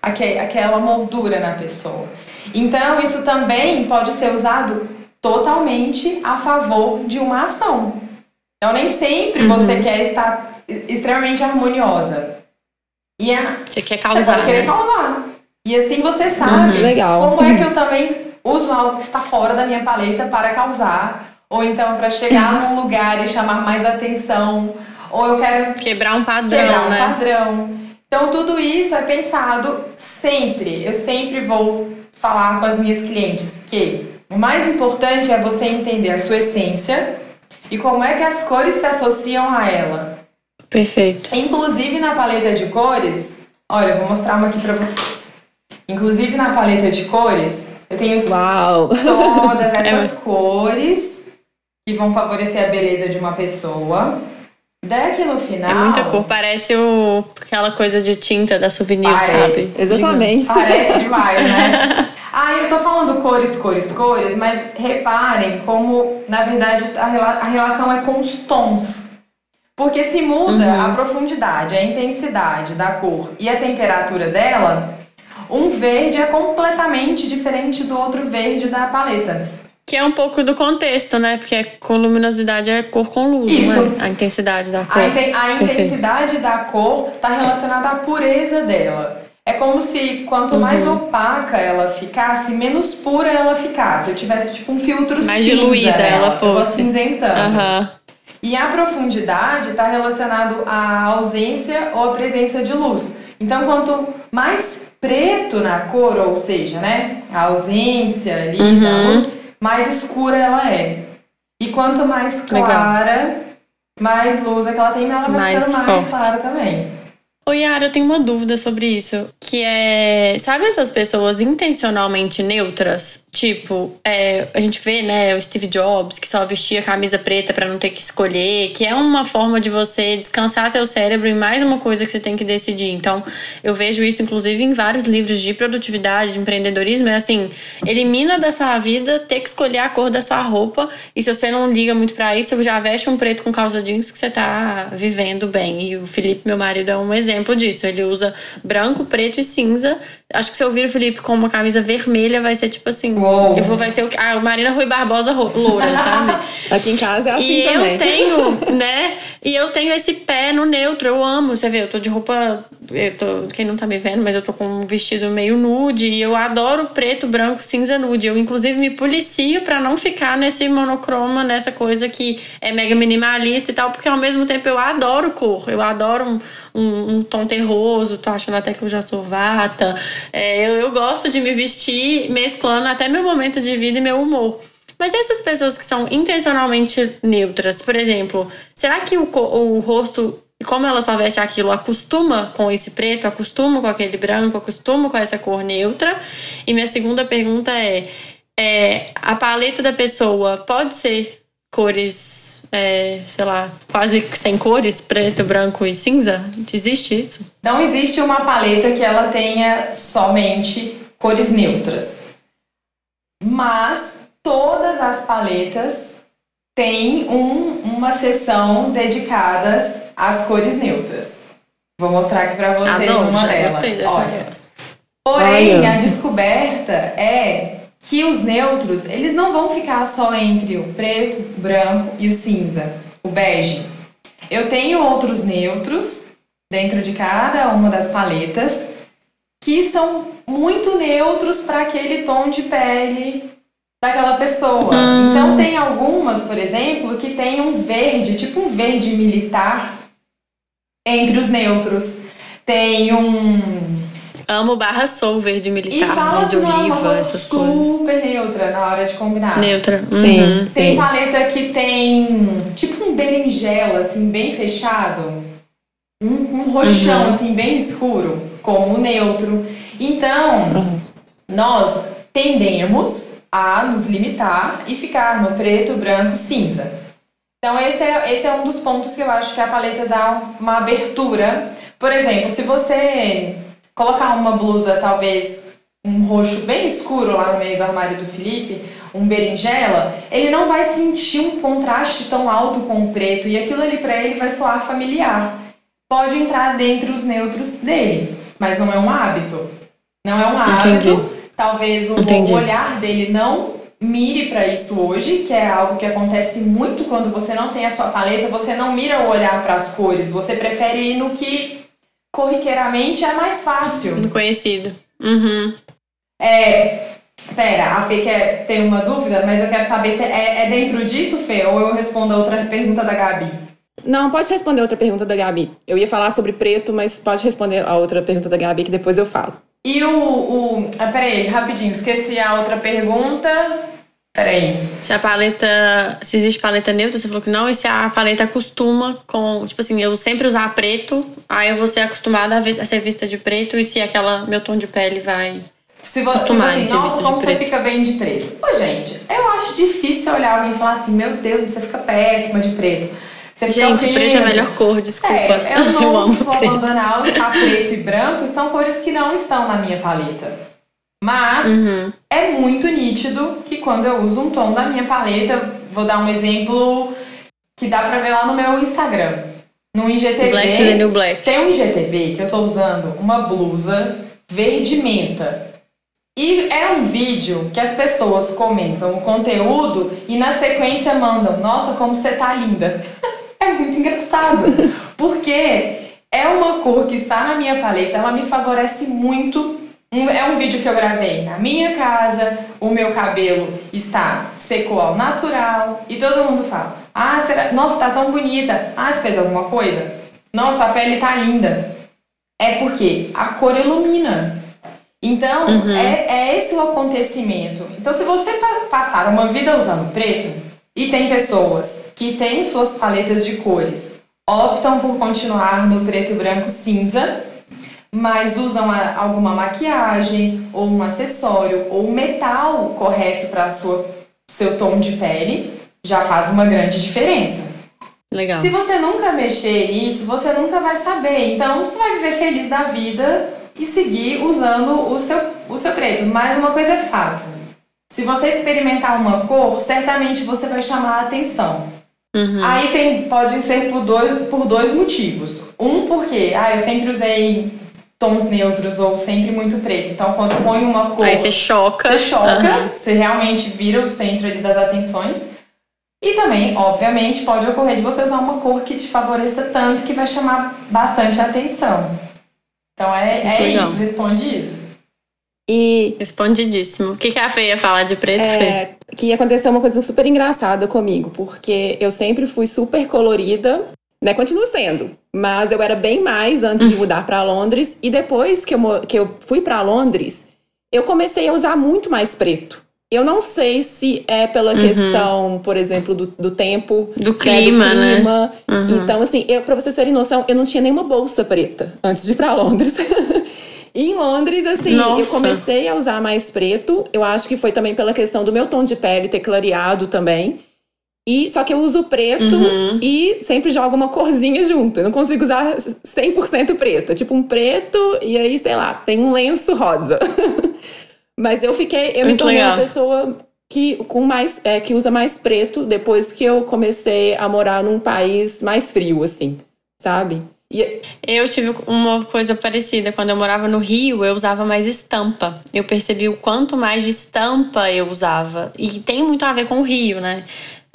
aquele, aquela moldura na pessoa. Então, isso também pode ser usado totalmente a favor de uma ação. Então, nem sempre uhum. você quer estar extremamente harmoniosa. E a, você quer causar. Você pode querer né? causar. E assim você sabe uhum, como é que eu também uso algo que está fora da minha paleta para causar. Ou então para chegar num lugar e chamar mais atenção. Ou eu quero quebrar um padrão. Quebrar um né? padrão. Então tudo isso é pensado sempre. Eu sempre vou falar com as minhas clientes que o mais importante é você entender a sua essência e como é que as cores se associam a ela. Perfeito. Inclusive na paleta de cores, olha, eu vou mostrar uma aqui para vocês. Inclusive na paleta de cores, eu tenho Uau. todas essas é. cores que vão favorecer a beleza de uma pessoa. Daqui no final. É muita cor, parece o, aquela coisa de tinta da souvenir, parece, sabe? Exatamente. Parece demais, né? Ah, eu tô falando cores, cores, cores, mas reparem como, na verdade, a, a relação é com os tons. Porque se muda uhum. a profundidade, a intensidade da cor e a temperatura dela, um verde é completamente diferente do outro verde da paleta. Que é um pouco do contexto, né? Porque com luminosidade é cor com luz, Isso. Não é? A intensidade da cor. A, inten a intensidade da cor está relacionada à pureza dela. É como se quanto uhum. mais opaca ela ficasse, menos pura ela ficasse. Eu tivesse tipo um filtro mais cinza diluída nela, ela fosse cinzentando. Uhum. E a profundidade está relacionado à ausência ou à presença de luz. Então, quanto mais preto na cor, ou seja, né, a ausência ali uhum. da luz, mais escura ela é. E quanto mais clara, Legal. mais luz é que ela tem, ela vai mais ficando mais forte. clara também. Oi, Yara, eu tenho uma dúvida sobre isso. Que é. Sabe essas pessoas intencionalmente neutras? Tipo, é, a gente vê, né, o Steve Jobs, que só vestia camisa preta para não ter que escolher, que é uma forma de você descansar seu cérebro em mais uma coisa que você tem que decidir. Então, eu vejo isso, inclusive, em vários livros de produtividade, de empreendedorismo. É assim: elimina da sua vida ter que escolher a cor da sua roupa. E se você não liga muito para isso, já veste um preto com calça jeans que você tá vivendo bem. E o Felipe, meu marido, é um exemplo disso. Ele usa branco, preto e cinza Acho que se eu vir o Felipe com uma camisa vermelha, vai ser tipo assim. Uou. Eu vou, vai ser o, a Marina Rui Barbosa loura, sabe? Aqui em casa é assim e também. E eu tenho, né? E eu tenho esse pé no neutro, eu amo. Você vê, eu tô de roupa. Eu tô, quem não tá me vendo, mas eu tô com um vestido meio nude. E eu adoro preto, branco, cinza nude. Eu, inclusive, me policio para não ficar nesse monocroma, nessa coisa que é mega minimalista e tal, porque ao mesmo tempo eu adoro cor. Eu adoro um, um, um tom terroso, tô achando até que eu já sou vata. É, eu, eu gosto de me vestir mesclando até meu momento de vida e meu humor. Mas essas pessoas que são intencionalmente neutras, por exemplo, será que o, o rosto, como ela só veste aquilo, acostuma com esse preto, acostuma com aquele branco, acostuma com essa cor neutra? E minha segunda pergunta é, é a paleta da pessoa pode ser cores é, sei lá, quase sem cores, preto, branco e cinza? Existe isso? Não existe uma paleta que ela tenha somente cores neutras. Mas todas as paletas têm um, uma seção dedicadas às cores neutras. Vou mostrar aqui para vocês Adoro, uma delas. Olha. Porém, Olha. a descoberta é que os neutros, eles não vão ficar só entre o preto, o branco e o cinza. o bege. Eu tenho outros neutros dentro de cada uma das paletas que são muito neutros para aquele tom de pele daquela pessoa. Hum. Então tem algumas, por exemplo, que tem um verde, tipo um verde militar entre os neutros. Tem um Amo barra sou verde militar, e fala verde assim, oliva, essas super coisas. Super neutra na hora de combinar. Neutra. Sim, Uhum. Tem sim. paleta que tem tipo um berinjela, assim, bem fechado. Um, um roxão, Uhum. assim, bem escuro, como o neutro. Então, Uhum. nós tendemos a nos limitar e ficar no preto, branco, cinza. Então, esse é, esse é um dos pontos que eu acho que a paleta dá uma abertura. Por exemplo, se você colocar uma blusa, talvez um roxo bem escuro lá no meio do armário do Felipe, um berinjela, ele não vai sentir um contraste tão alto com o preto e aquilo ali pra ele vai soar familiar. Pode entrar dentre os neutros dele, mas não é um hábito. Não é um hábito. Entendi. Talvez o, o olhar dele não mire pra isso hoje, que é algo que acontece muito quando você não tem a sua paleta, você não mira o olhar para as cores, você prefere ir no que corriqueiramente é mais fácil. Conhecido. Uhum. É. Pera, a Fê quer, tem uma dúvida, mas eu quero saber se é, é dentro disso, Fê, ou eu respondo a outra pergunta da Gabi. Não, pode responder outra pergunta da Gabi. Eu ia falar sobre preto, mas pode responder a outra pergunta da Gabi que depois eu falo. E o. o ah, peraí, rapidinho, esqueci a outra pergunta. Peraí. Se a paleta. Se existe paleta neutra, você falou que não, e se a paleta acostuma com. Tipo assim, eu sempre usar preto, aí eu vou ser acostumada a, ver- a ser vista de preto, e se aquela meu tom de pele vai. Se você, tipo assim, nossa, como você fica bem de preto. Pô, gente, eu acho difícil olhar alguém e falar assim, meu Deus, você fica péssima de preto. Você fica Gente, preto é a horrível. melhor cor, desculpa. É, eu não amo vou preto. abandonar o preto e branco, são cores que não estão na minha paleta. Mas Uhum. é muito nítido que quando eu uso um tom da minha paleta, vou dar um exemplo que dá pra ver lá no meu Instagram. No IGTV. Black is the new black. Tem um IGTV que eu tô usando uma blusa verde menta. E é um vídeo que as pessoas comentam o conteúdo e na sequência mandam: Nossa, como você tá linda. é muito engraçado. Porque é uma cor que está na minha paleta, ela me favorece muito. Um- é um vídeo que eu gravei na minha casa, o meu cabelo está seco ao natural e todo mundo fala: Ah, será? Nossa, tá tão bonita. Ah, você fez alguma coisa? Nossa, a pele tá linda. É porque a cor ilumina. Então, é, é esse o acontecimento. Então, se você pa- passar uma vida usando preto, e tem pessoas que têm suas paletas de cores, optam por continuar no preto, branco, cinza, mas usam a- alguma maquiagem, ou um acessório, ou um metal correto para seu tom de pele, já faz uma grande diferença. Legal. Se você nunca mexer nisso, você nunca vai saber. Então, você vai viver feliz da vida e seguir usando o seu, o seu preto. Mas uma coisa é fato. Se você experimentar uma cor, certamente você vai chamar a atenção. Uhum. Aí tem, pode ser por dois, por dois motivos. Um, porque ah, eu sempre usei tons neutros ou sempre muito preto. Então, quando põe uma cor... Aí você choca. Você choca, Aham. você realmente vira o centro ali das atenções. E também, obviamente, pode ocorrer de você usar uma cor que te favoreça tanto que vai chamar bastante a atenção. Então é, Muito é legal. isso, respondido. E Respondidíssimo. O que, que a Fê ia falar de preto, Fê? é, que aconteceu uma coisa super engraçada comigo, porque eu sempre fui super colorida, né? Continuo sendo, mas eu era bem mais antes de mudar pra Londres e depois que eu, que eu fui pra Londres, eu comecei a usar muito mais preto. Eu não sei se é pela questão, por exemplo, do, do tempo, Do né, clima, né? clima. Uhum. Então, assim, eu, pra vocês terem noção, eu não tinha nenhuma bolsa preta antes de ir pra Londres. e em Londres, assim, eu Nossa. comecei a usar mais preto. Eu acho que foi também pela questão do meu tom de pele ter clareado também. E só que eu uso preto Uhum. e sempre jogo uma corzinha junto. Eu não consigo usar 100% preto. É tipo um preto e aí, sei lá, tem um lenço rosa. Mas eu fiquei, eu me Muito tornei legal. uma pessoa que, com mais, é, que usa mais preto depois que eu comecei a morar num país mais frio, assim, sabe? E, Eu tive uma coisa parecida. Quando eu morava no Rio, eu usava mais estampa. Eu percebi o quanto mais de estampa eu usava. E tem muito a ver com o Rio, né?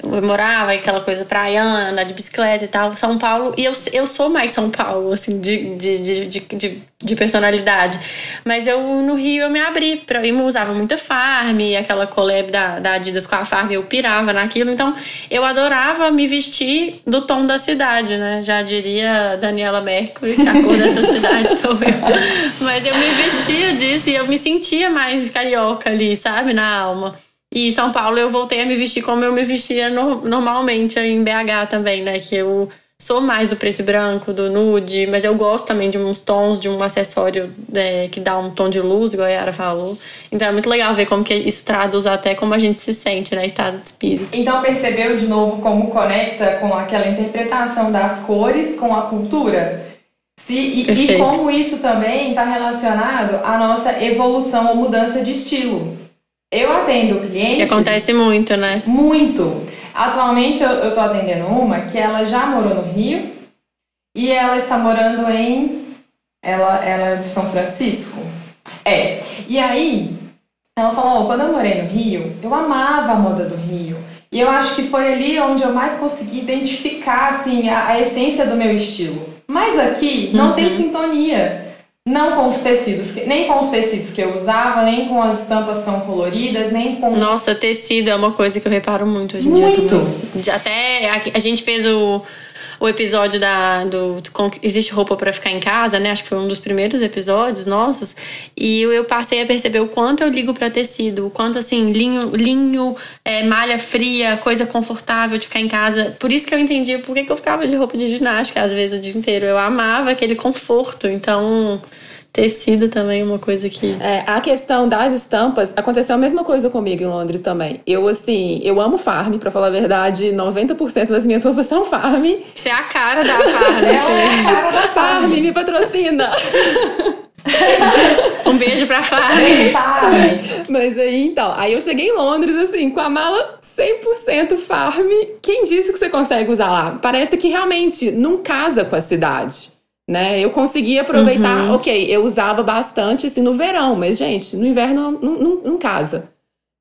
Eu morava, aquela coisa praiana, andar de bicicleta e tal, São Paulo. E eu, eu sou mais São Paulo, assim, de, de, de, de, de personalidade. Mas eu, no Rio, eu me abri. Pra, eu usava muita Farm, aquela collab da, da Adidas com a Farm, eu pirava naquilo. Então, eu adorava me vestir do tom da cidade, né? Já diria Daniela Mercury, que a cor dessa cidade sou eu. Mas eu me vestia disso e eu me sentia mais carioca ali, sabe? Na alma. E em São Paulo eu voltei a me vestir como eu me vestia no, normalmente em BH também, né? Que eu sou mais do preto e branco, do nude, mas eu gosto também de uns tons, de um acessório é, que dá um tom de luz, igual a Yara falou. Então é muito legal ver como que isso traduz até como a gente se sente, né? Estado de espírito. Então percebeu de novo como conecta com aquela interpretação das cores com a cultura? Se, e, e como isso também está relacionado à nossa evolução ou mudança de estilo. Eu atendo clientes. Que acontece muito, né? Muito. Atualmente eu, eu tô atendendo uma que ela já morou no Rio e ela está morando em. Ela, ela é de São Francisco. É. E aí, ela falou: oh, quando eu morei no Rio, eu amava a moda do Rio. E eu acho que foi ali onde eu mais consegui identificar assim, a, a essência do meu estilo. Mas aqui não uhum. tem sintonia. Não com os tecidos, nem com os tecidos que eu usava, nem com as estampas tão coloridas, nem com. Nossa, tecido é uma coisa que eu reparo muito hoje em muito. dia também. Até a, a gente fez o o episódio da do, do existe roupa para ficar em casa, né? Acho que foi um dos primeiros episódios nossos. E eu, eu passei a perceber o quanto eu ligo para tecido, o quanto assim linho, linho, é, malha fria, coisa confortável de ficar em casa. Por isso que eu entendi por que, que eu ficava de roupa de ginástica às vezes o dia inteiro. Eu amava aquele conforto. Então Tecido também é uma coisa que. É, a questão das estampas, aconteceu a mesma coisa comigo em Londres também. Eu, assim, eu amo farm, pra falar a verdade, 90% das minhas roupas são farm. Você é a cara da farm. é a cara da farm, me patrocina. um beijo pra farm. Farm. Mas aí, então, aí eu cheguei em Londres, assim, com a mala 100% farm. Quem disse que você consegue usar lá? Parece que realmente não casa com a cidade né? Eu conseguia aproveitar, uhum. ok, eu usava bastante assim no verão, mas gente, no inverno não, não, não casa,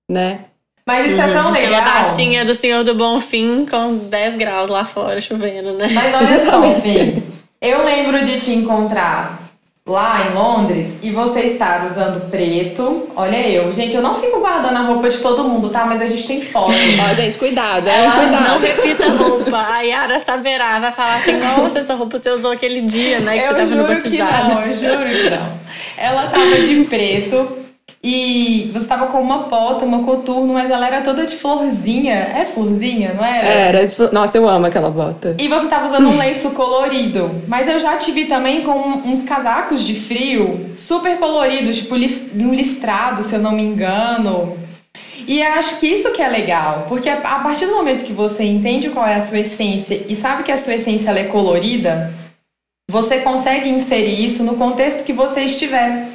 né? Mas isso uhum. é tão legal. Aquela datinha do Senhor do Bom Fim com 10 graus lá fora chovendo, né? Mas olha só, Fim, eu lembro de te encontrar lá em Londres e você estar usando preto. Olha eu. Gente, eu não fico guardando a roupa de todo mundo, tá? Mas a gente tem foto. Ó, gente, cuidado, é, cuidado. Não repita a roupa. A Yara saberá, vai falar assim, nossa, essa roupa você usou aquele dia, né? Que eu você tava juro batizado. Que não, eu juro que não. Ela tava de preto. E você tava com uma bota, uma coturno, mas ela era toda de florzinha. É florzinha, não era? Era, de, nossa, eu amo aquela bota. E você tava usando um lenço colorido. Mas eu já te vi também com uns casacos de frio super coloridos, tipo um listrado, se eu não me engano. E acho que isso que é legal, porque a partir do momento que você entende qual é a sua essência e sabe que a sua essência é colorida, você consegue inserir isso no contexto que você estiver.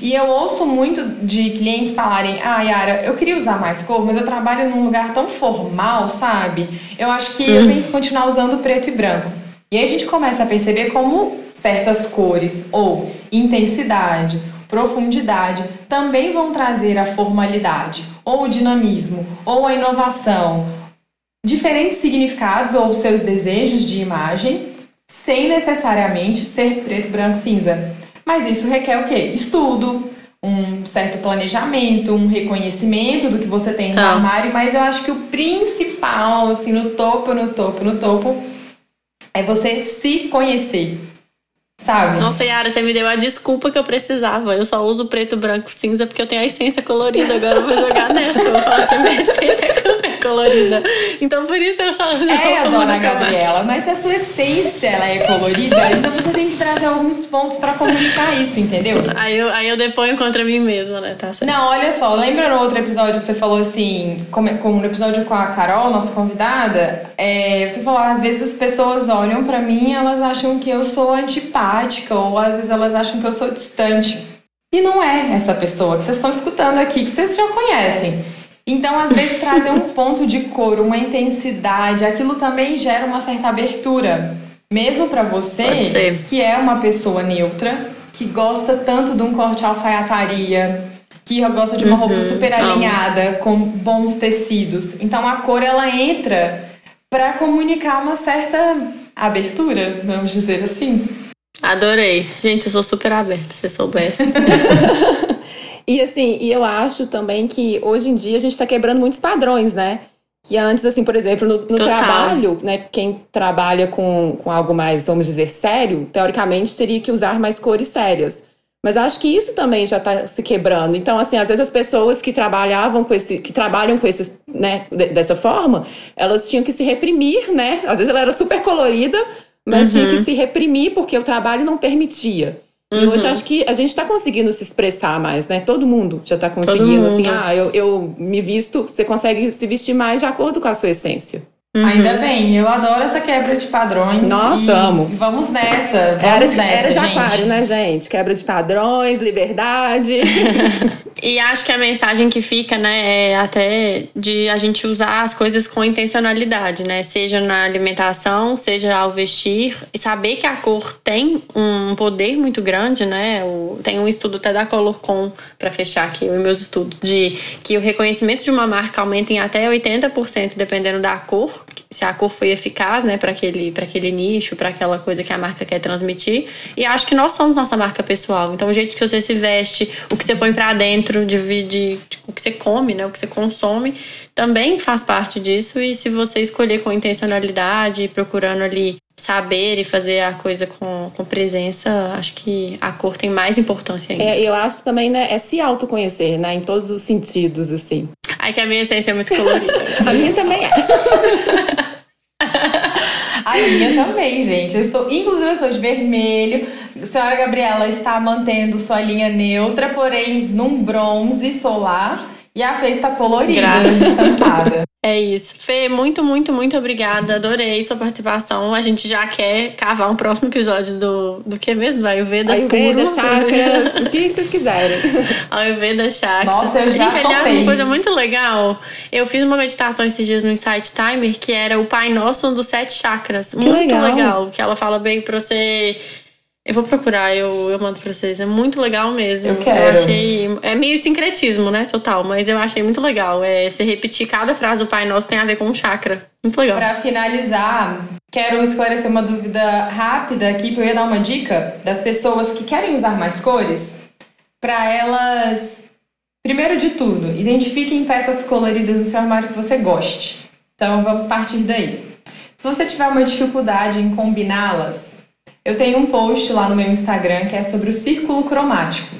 E eu ouço muito de clientes falarem: Ah, Yara, eu queria usar mais cor, mas eu trabalho num lugar tão formal, sabe? Eu acho que eu tenho que continuar usando preto e branco. E aí a gente começa a perceber como certas cores ou intensidade, profundidade também vão trazer a formalidade, ou o dinamismo, ou a inovação, diferentes significados ou seus desejos de imagem, sem necessariamente ser preto, branco, cinza. Mas isso requer o quê? Estudo, um certo planejamento, um reconhecimento do que você tem no tá. armário, mas eu acho que o principal, assim, no topo, no topo, no topo, é você se conhecer. Sabe? Nossa, Yara, você me deu a desculpa que eu precisava. Eu só uso preto, branco, cinza porque eu tenho a essência colorida. Agora eu vou jogar nessa. Eu vou falar assim, minha essência é colorida. Então por isso eu só uso É, a dona Gabriela, mas se a sua essência ela é colorida, então você tem que trazer alguns pontos pra comunicar isso, entendeu? Aí eu, aí eu deponho contra mim mesma, né? Tá certo. Não, olha só, lembra no outro episódio que você falou assim, como, como no episódio com a Carol, nossa convidada, é, você falou, às vezes as pessoas olham pra mim e elas acham que eu sou antipática ou às vezes elas acham que eu sou distante. E não é essa pessoa que vocês estão escutando aqui, que vocês já conhecem. Então, às vezes, trazer um ponto de cor, uma intensidade, aquilo também gera uma certa abertura. Mesmo para você, que é uma pessoa neutra, que gosta tanto de um corte alfaiataria, que gosta de uma roupa uhum, super alinhada, com bons tecidos. Então a cor ela entra para comunicar uma certa abertura, vamos dizer assim. Adorei. Gente, eu sou super aberta, se soubesse. e assim, e eu acho também que hoje em dia a gente está quebrando muitos padrões, né? Que antes, assim, por exemplo, no, no trabalho, né, quem trabalha com, com algo mais, vamos dizer, sério, teoricamente teria que usar mais cores sérias. Mas acho que isso também já está se quebrando. Então, assim, às vezes as pessoas que trabalhavam com esse, que trabalham com esses, né, dessa forma, elas tinham que se reprimir, né? Às vezes ela era super colorida, mas uhum. tinha que uhum. se reprimir porque o trabalho não permitia. E uhum. hoje acho que a gente está conseguindo se expressar mais, né? Todo mundo já está conseguindo, assim, ah, eu, eu me visto, você consegue se vestir mais de acordo com a sua essência. Uhum. Ainda bem, eu adoro essa quebra de padrões. Nossa, amo. Vamos nessa. Vamos era de, nessa, era de gente. aquário, né, gente? Quebra de padrões, liberdade. e acho que a mensagem que fica, né, é até de a gente usar as coisas com intencionalidade, né? Seja na alimentação, seja ao vestir. E saber que a cor tem um poder muito grande, né? Tem um estudo até da Colorcom, para fechar aqui os meus estudos, de que o reconhecimento de uma marca aumenta em até 80%, dependendo da cor se a cor foi eficaz, né, para aquele, aquele nicho, para aquela coisa que a marca quer transmitir. E acho que nós somos nossa marca pessoal. Então, o jeito que você se veste, o que você põe para dentro, de, de, de, o que você come, né, o que você consome, também faz parte disso. E se você escolher com intencionalidade, procurando ali saber e fazer a coisa com, com presença, acho que a cor tem mais importância ainda. É, eu acho também, né, é se autoconhecer, né, em todos os sentidos, assim. Ai, que a minha essência é muito colorida. a minha também é. a minha também, gente. Eu estou, inclusive, eu estou de vermelho. A senhora Gabriela está mantendo sua linha neutra, porém num bronze solar. E a Fê está colorida, estampada. É isso. Fê, muito, muito, muito obrigada. Adorei sua participação. A gente já quer cavar um próximo episódio do, do que mesmo? Ayurveda, Ayurveda puro. chakras, o que vocês quiserem. Ayurveda chakras. Nossa, eu já Gente, aliás, uma coisa muito legal. Eu fiz uma meditação esses dias no Insight Timer, que era o Pai Nosso dos Sete Chakras. Que muito legal. legal. Que ela fala bem pra você eu vou procurar, eu, eu mando pra vocês. É muito legal mesmo. Eu quero. Eu achei. É meio sincretismo, né? Total. Mas eu achei muito legal. É, se repetir cada frase do Pai Nosso tem a ver com um chakra. Muito legal. Pra finalizar, quero esclarecer uma dúvida rápida aqui, porque eu ia dar uma dica das pessoas que querem usar mais cores. Pra elas. Primeiro de tudo, identifiquem peças coloridas no seu armário que você goste. Então vamos partir daí. Se você tiver uma dificuldade em combiná-las, eu tenho um post lá no meu Instagram que é sobre o círculo cromático.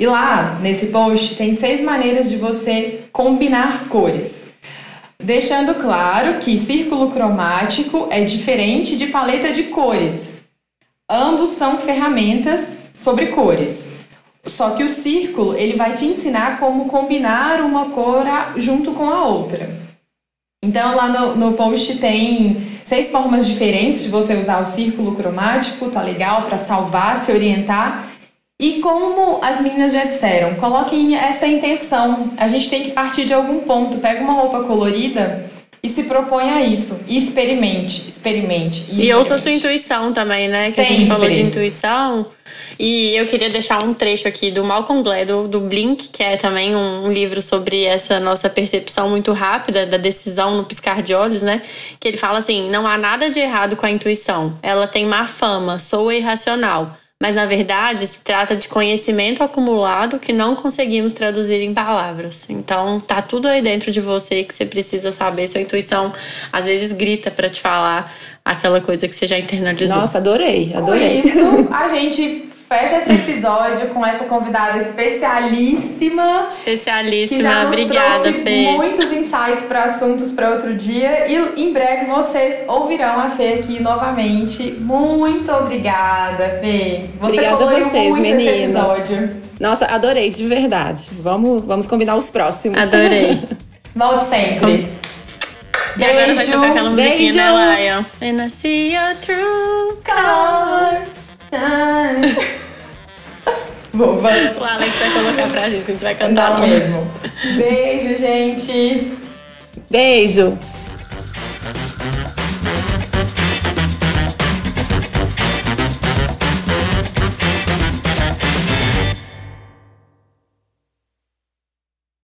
E lá, nesse post, tem seis maneiras de você combinar cores. Deixando claro que círculo cromático é diferente de paleta de cores. Ambos são ferramentas sobre cores. Só que o círculo, ele vai te ensinar como combinar uma cor junto com a outra. Então lá no, no post tem seis formas diferentes de você usar o círculo cromático, tá legal? Para salvar, se orientar. E como as meninas já disseram, coloquem essa intenção. A gente tem que partir de algum ponto. Pega uma roupa colorida e se propõe a isso. E experimente, experimente. E, experimente. e ouça a sua intuição também, né? Que a gente falou de intuição. E eu queria deixar um trecho aqui do Malcolm Gladwell, do Blink, que é também um, um, livro sobre essa nossa percepção muito rápida da decisão no piscar de olhos, né? Que ele fala assim: não há nada de errado com a intuição. Ela tem má fama, soa irracional. Mas na verdade se trata de conhecimento acumulado que não conseguimos traduzir em palavras. Então tá tudo aí dentro de você que você precisa saber. Sua intuição às vezes grita para te falar aquela coisa que você já internalizou. Nossa, adorei, adorei. Por isso, a gente fecha esse episódio com essa convidada especialíssima. Especialíssima, que já nos obrigada, trouxe Fê. muitos insights para assuntos para outro dia. E em breve vocês ouvirão a Fê aqui novamente. Muito obrigada, Fê. Você obrigada a vocês, muito meninas. esse episódio. Nossa, adorei, de verdade. Vamos, vamos combinar os próximos. Adorei. Volte sempre. E agora vai tocar aquela musiquinha, Beijo. né, Lion? And I see your true colors. Boba. O Alex vai colocar pra gente, que a gente vai cantar Não mesmo. Beijo, gente. Beijo.